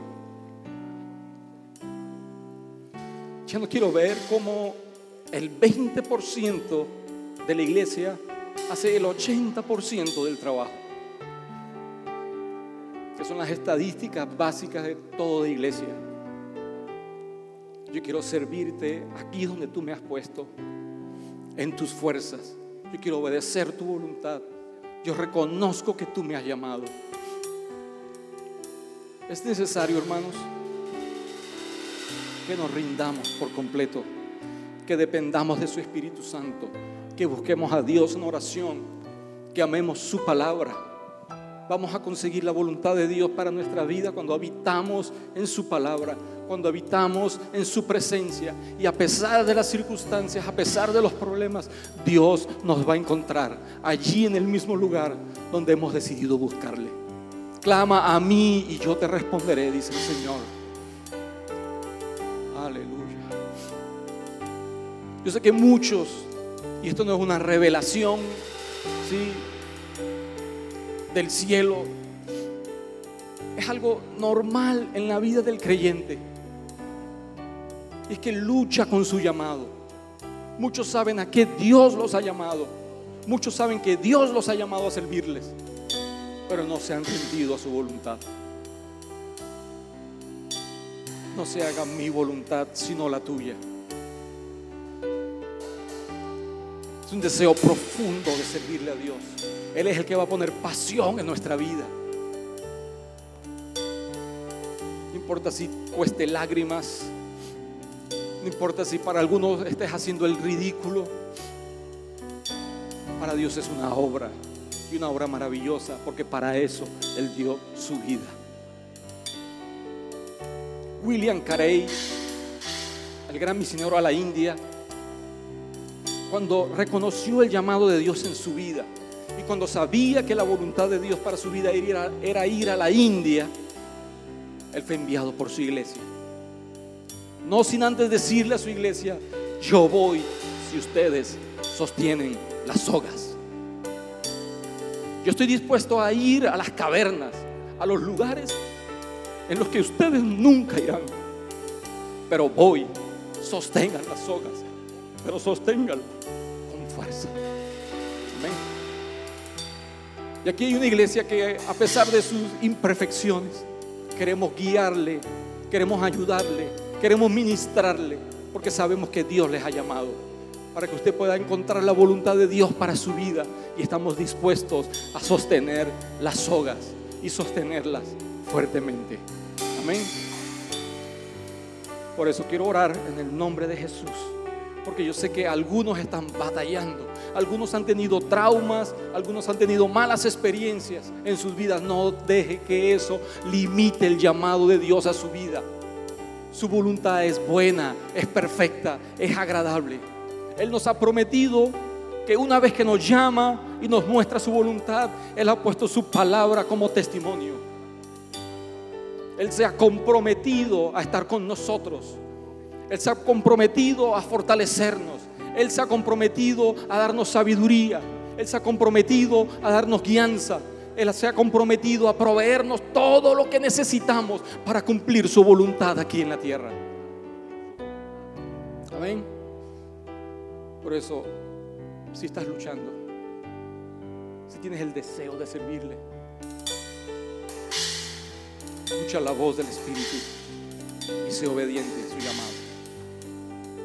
Ya no quiero ver cómo el 20% de la iglesia hace el 80% del trabajo. Que son las estadísticas básicas de toda iglesia. Yo quiero servirte aquí donde tú me has puesto, en tus fuerzas. Yo quiero obedecer tu voluntad. Yo reconozco que tú me has llamado. Es necesario, hermanos, que nos rindamos por completo, que dependamos de su Espíritu Santo, que busquemos a Dios en oración, que amemos su palabra. Vamos a conseguir la voluntad de Dios para nuestra vida cuando habitamos en su palabra, cuando habitamos en su presencia. Y a pesar de las circunstancias, a pesar de los problemas, Dios nos va a encontrar allí en el mismo lugar donde hemos decidido buscarle. Clama a mí y yo te responderé, dice el Señor. Aleluya. Yo sé que muchos, y esto no es una revelación, ¿sí? Del cielo, es algo normal en la vida del creyente. Es que lucha con su llamado. Muchos saben a qué Dios los ha llamado. Muchos saben que Dios los ha llamado a servirles, pero no se han rendido a su voluntad. No se haga mi voluntad, sino la tuya. Es un deseo profundo de servirle a Dios. Él es el que va a poner pasión en nuestra vida. No importa si cueste lágrimas. No importa si para algunos estés haciendo el ridículo. Para Dios es una obra y una obra maravillosa porque para eso Él dio su vida. William Carey, el gran misionero a la India, cuando reconoció el llamado de Dios en su vida y cuando sabía que la voluntad de Dios para su vida era, ir a la India, él fue enviado por su iglesia. No sin antes decirle a su iglesia, yo voy si ustedes sostienen las sogas. Yo estoy dispuesto a ir a las cavernas, a los lugares en los que ustedes nunca irán. Pero voy, sostengan las sogas, pero sosténganlo con fuerza. Amén. Y aquí hay una iglesia que a pesar de sus imperfecciones, queremos guiarle, queremos ayudarle, Queremos ministrarle porque sabemos que Dios les ha llamado para que usted pueda encontrar la voluntad de Dios para su vida y estamos dispuestos a sostener las sogas y sostenerlas fuertemente. Amén. Por eso quiero orar en el nombre de Jesús, porque yo sé que algunos están batallando, algunos han tenido traumas, algunos han tenido malas experiencias en sus vidas. No deje que eso limite el llamado de Dios a su vida. Su voluntad es buena, es perfecta, es agradable. Él nos ha prometido que una vez que nos llama y nos muestra su voluntad, Él ha puesto su palabra como testimonio. Él se ha comprometido a estar con nosotros. Él se ha comprometido a fortalecernos. Él se ha comprometido a darnos sabiduría. Él se ha comprometido a darnos guianza. Él se ha comprometido a proveernos todo lo que necesitamos para cumplir su voluntad aquí en la tierra. Amén. Por eso, si estás luchando, si tienes el deseo de servirle, escucha la voz del Espíritu y sé obediente a su llamado.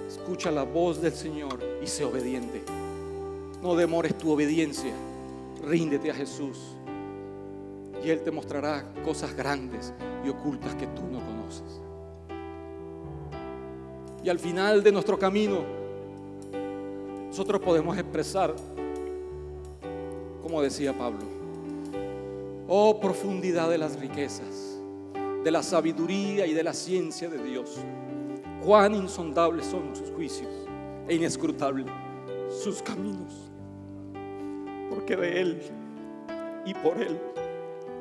Escucha la voz del Señor y sé obediente. No demores tu obediencia. Ríndete a Jesús y Él te mostrará cosas grandes y ocultas que tú no conoces. Y al final de nuestro camino, nosotros podemos expresar, como decía Pablo, oh profundidad de las riquezas, de la sabiduría y de la ciencia de Dios. Cuán insondables son sus juicios e inescrutables sus caminos. Porque de Él y por Él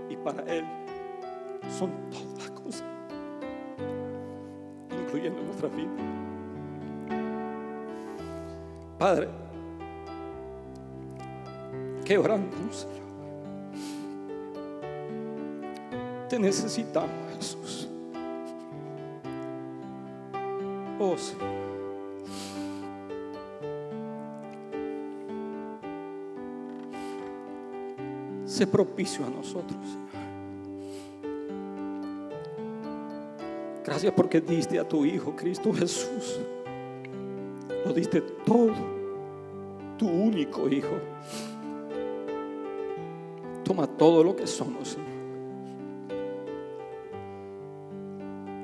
y para Él son todas las cosas, incluyendo nuestra vida. Padre, que oramos, Señor. Te necesitamos, Jesús. Oh, Señor. Sé propicio a nosotros. Gracias porque diste a tu Hijo Cristo Jesús. Lo diste todo. Tu único Hijo. Toma todo lo que somos, Señor.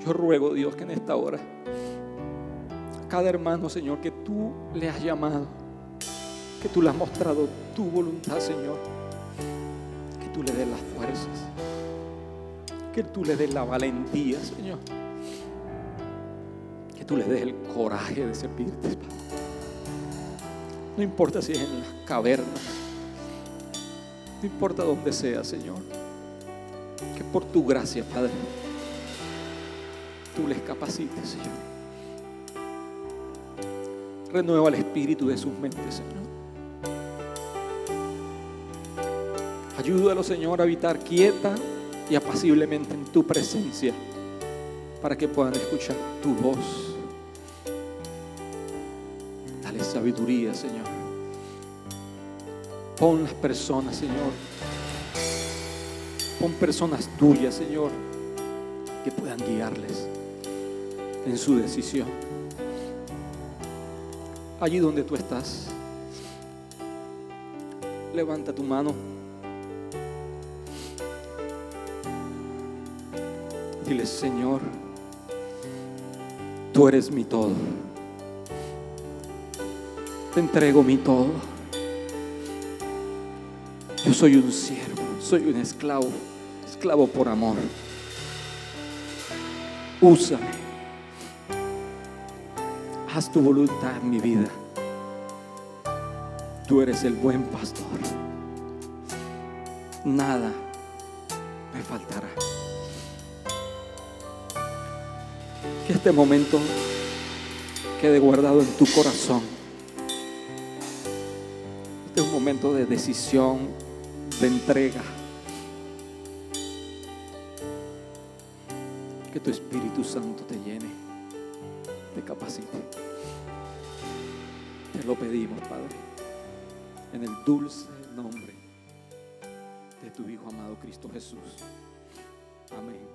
Yo ruego, Dios, que en esta hora, cada hermano, Señor, que tú le has llamado, que tú le has mostrado tu voluntad, Señor, tú le des las fuerzas, que tú le des la valentía, Señor, que tú le des el coraje de servirte, Padre. No importa si es en las cavernas, no importa dónde sea, Señor, que por tu gracia, Padre, tú les capacites, Señor. Renueva el espíritu de sus mentes, Señor. Ayúdalo, Señor, a habitar quieta y apaciblemente en tu presencia para que puedan escuchar tu voz. Dale sabiduría, Señor. Pon las personas, Señor. Pon personas tuyas, Señor, que puedan guiarles en su decisión. Allí donde tú estás, levanta tu mano. Dile, Señor, tú eres mi todo. Te entrego mi todo. Yo soy un siervo, soy un esclavo, esclavo por amor. Úsame. Haz tu voluntad en mi vida. Tú eres el buen pastor. Nada me faltará. Este momento quede guardado en tu corazón. Este es un momento de decisión, de entrega. Que tu Espíritu Santo te llene, te capacite. Te lo pedimos, Padre, en el dulce nombre de tu Hijo amado Cristo Jesús. Amén.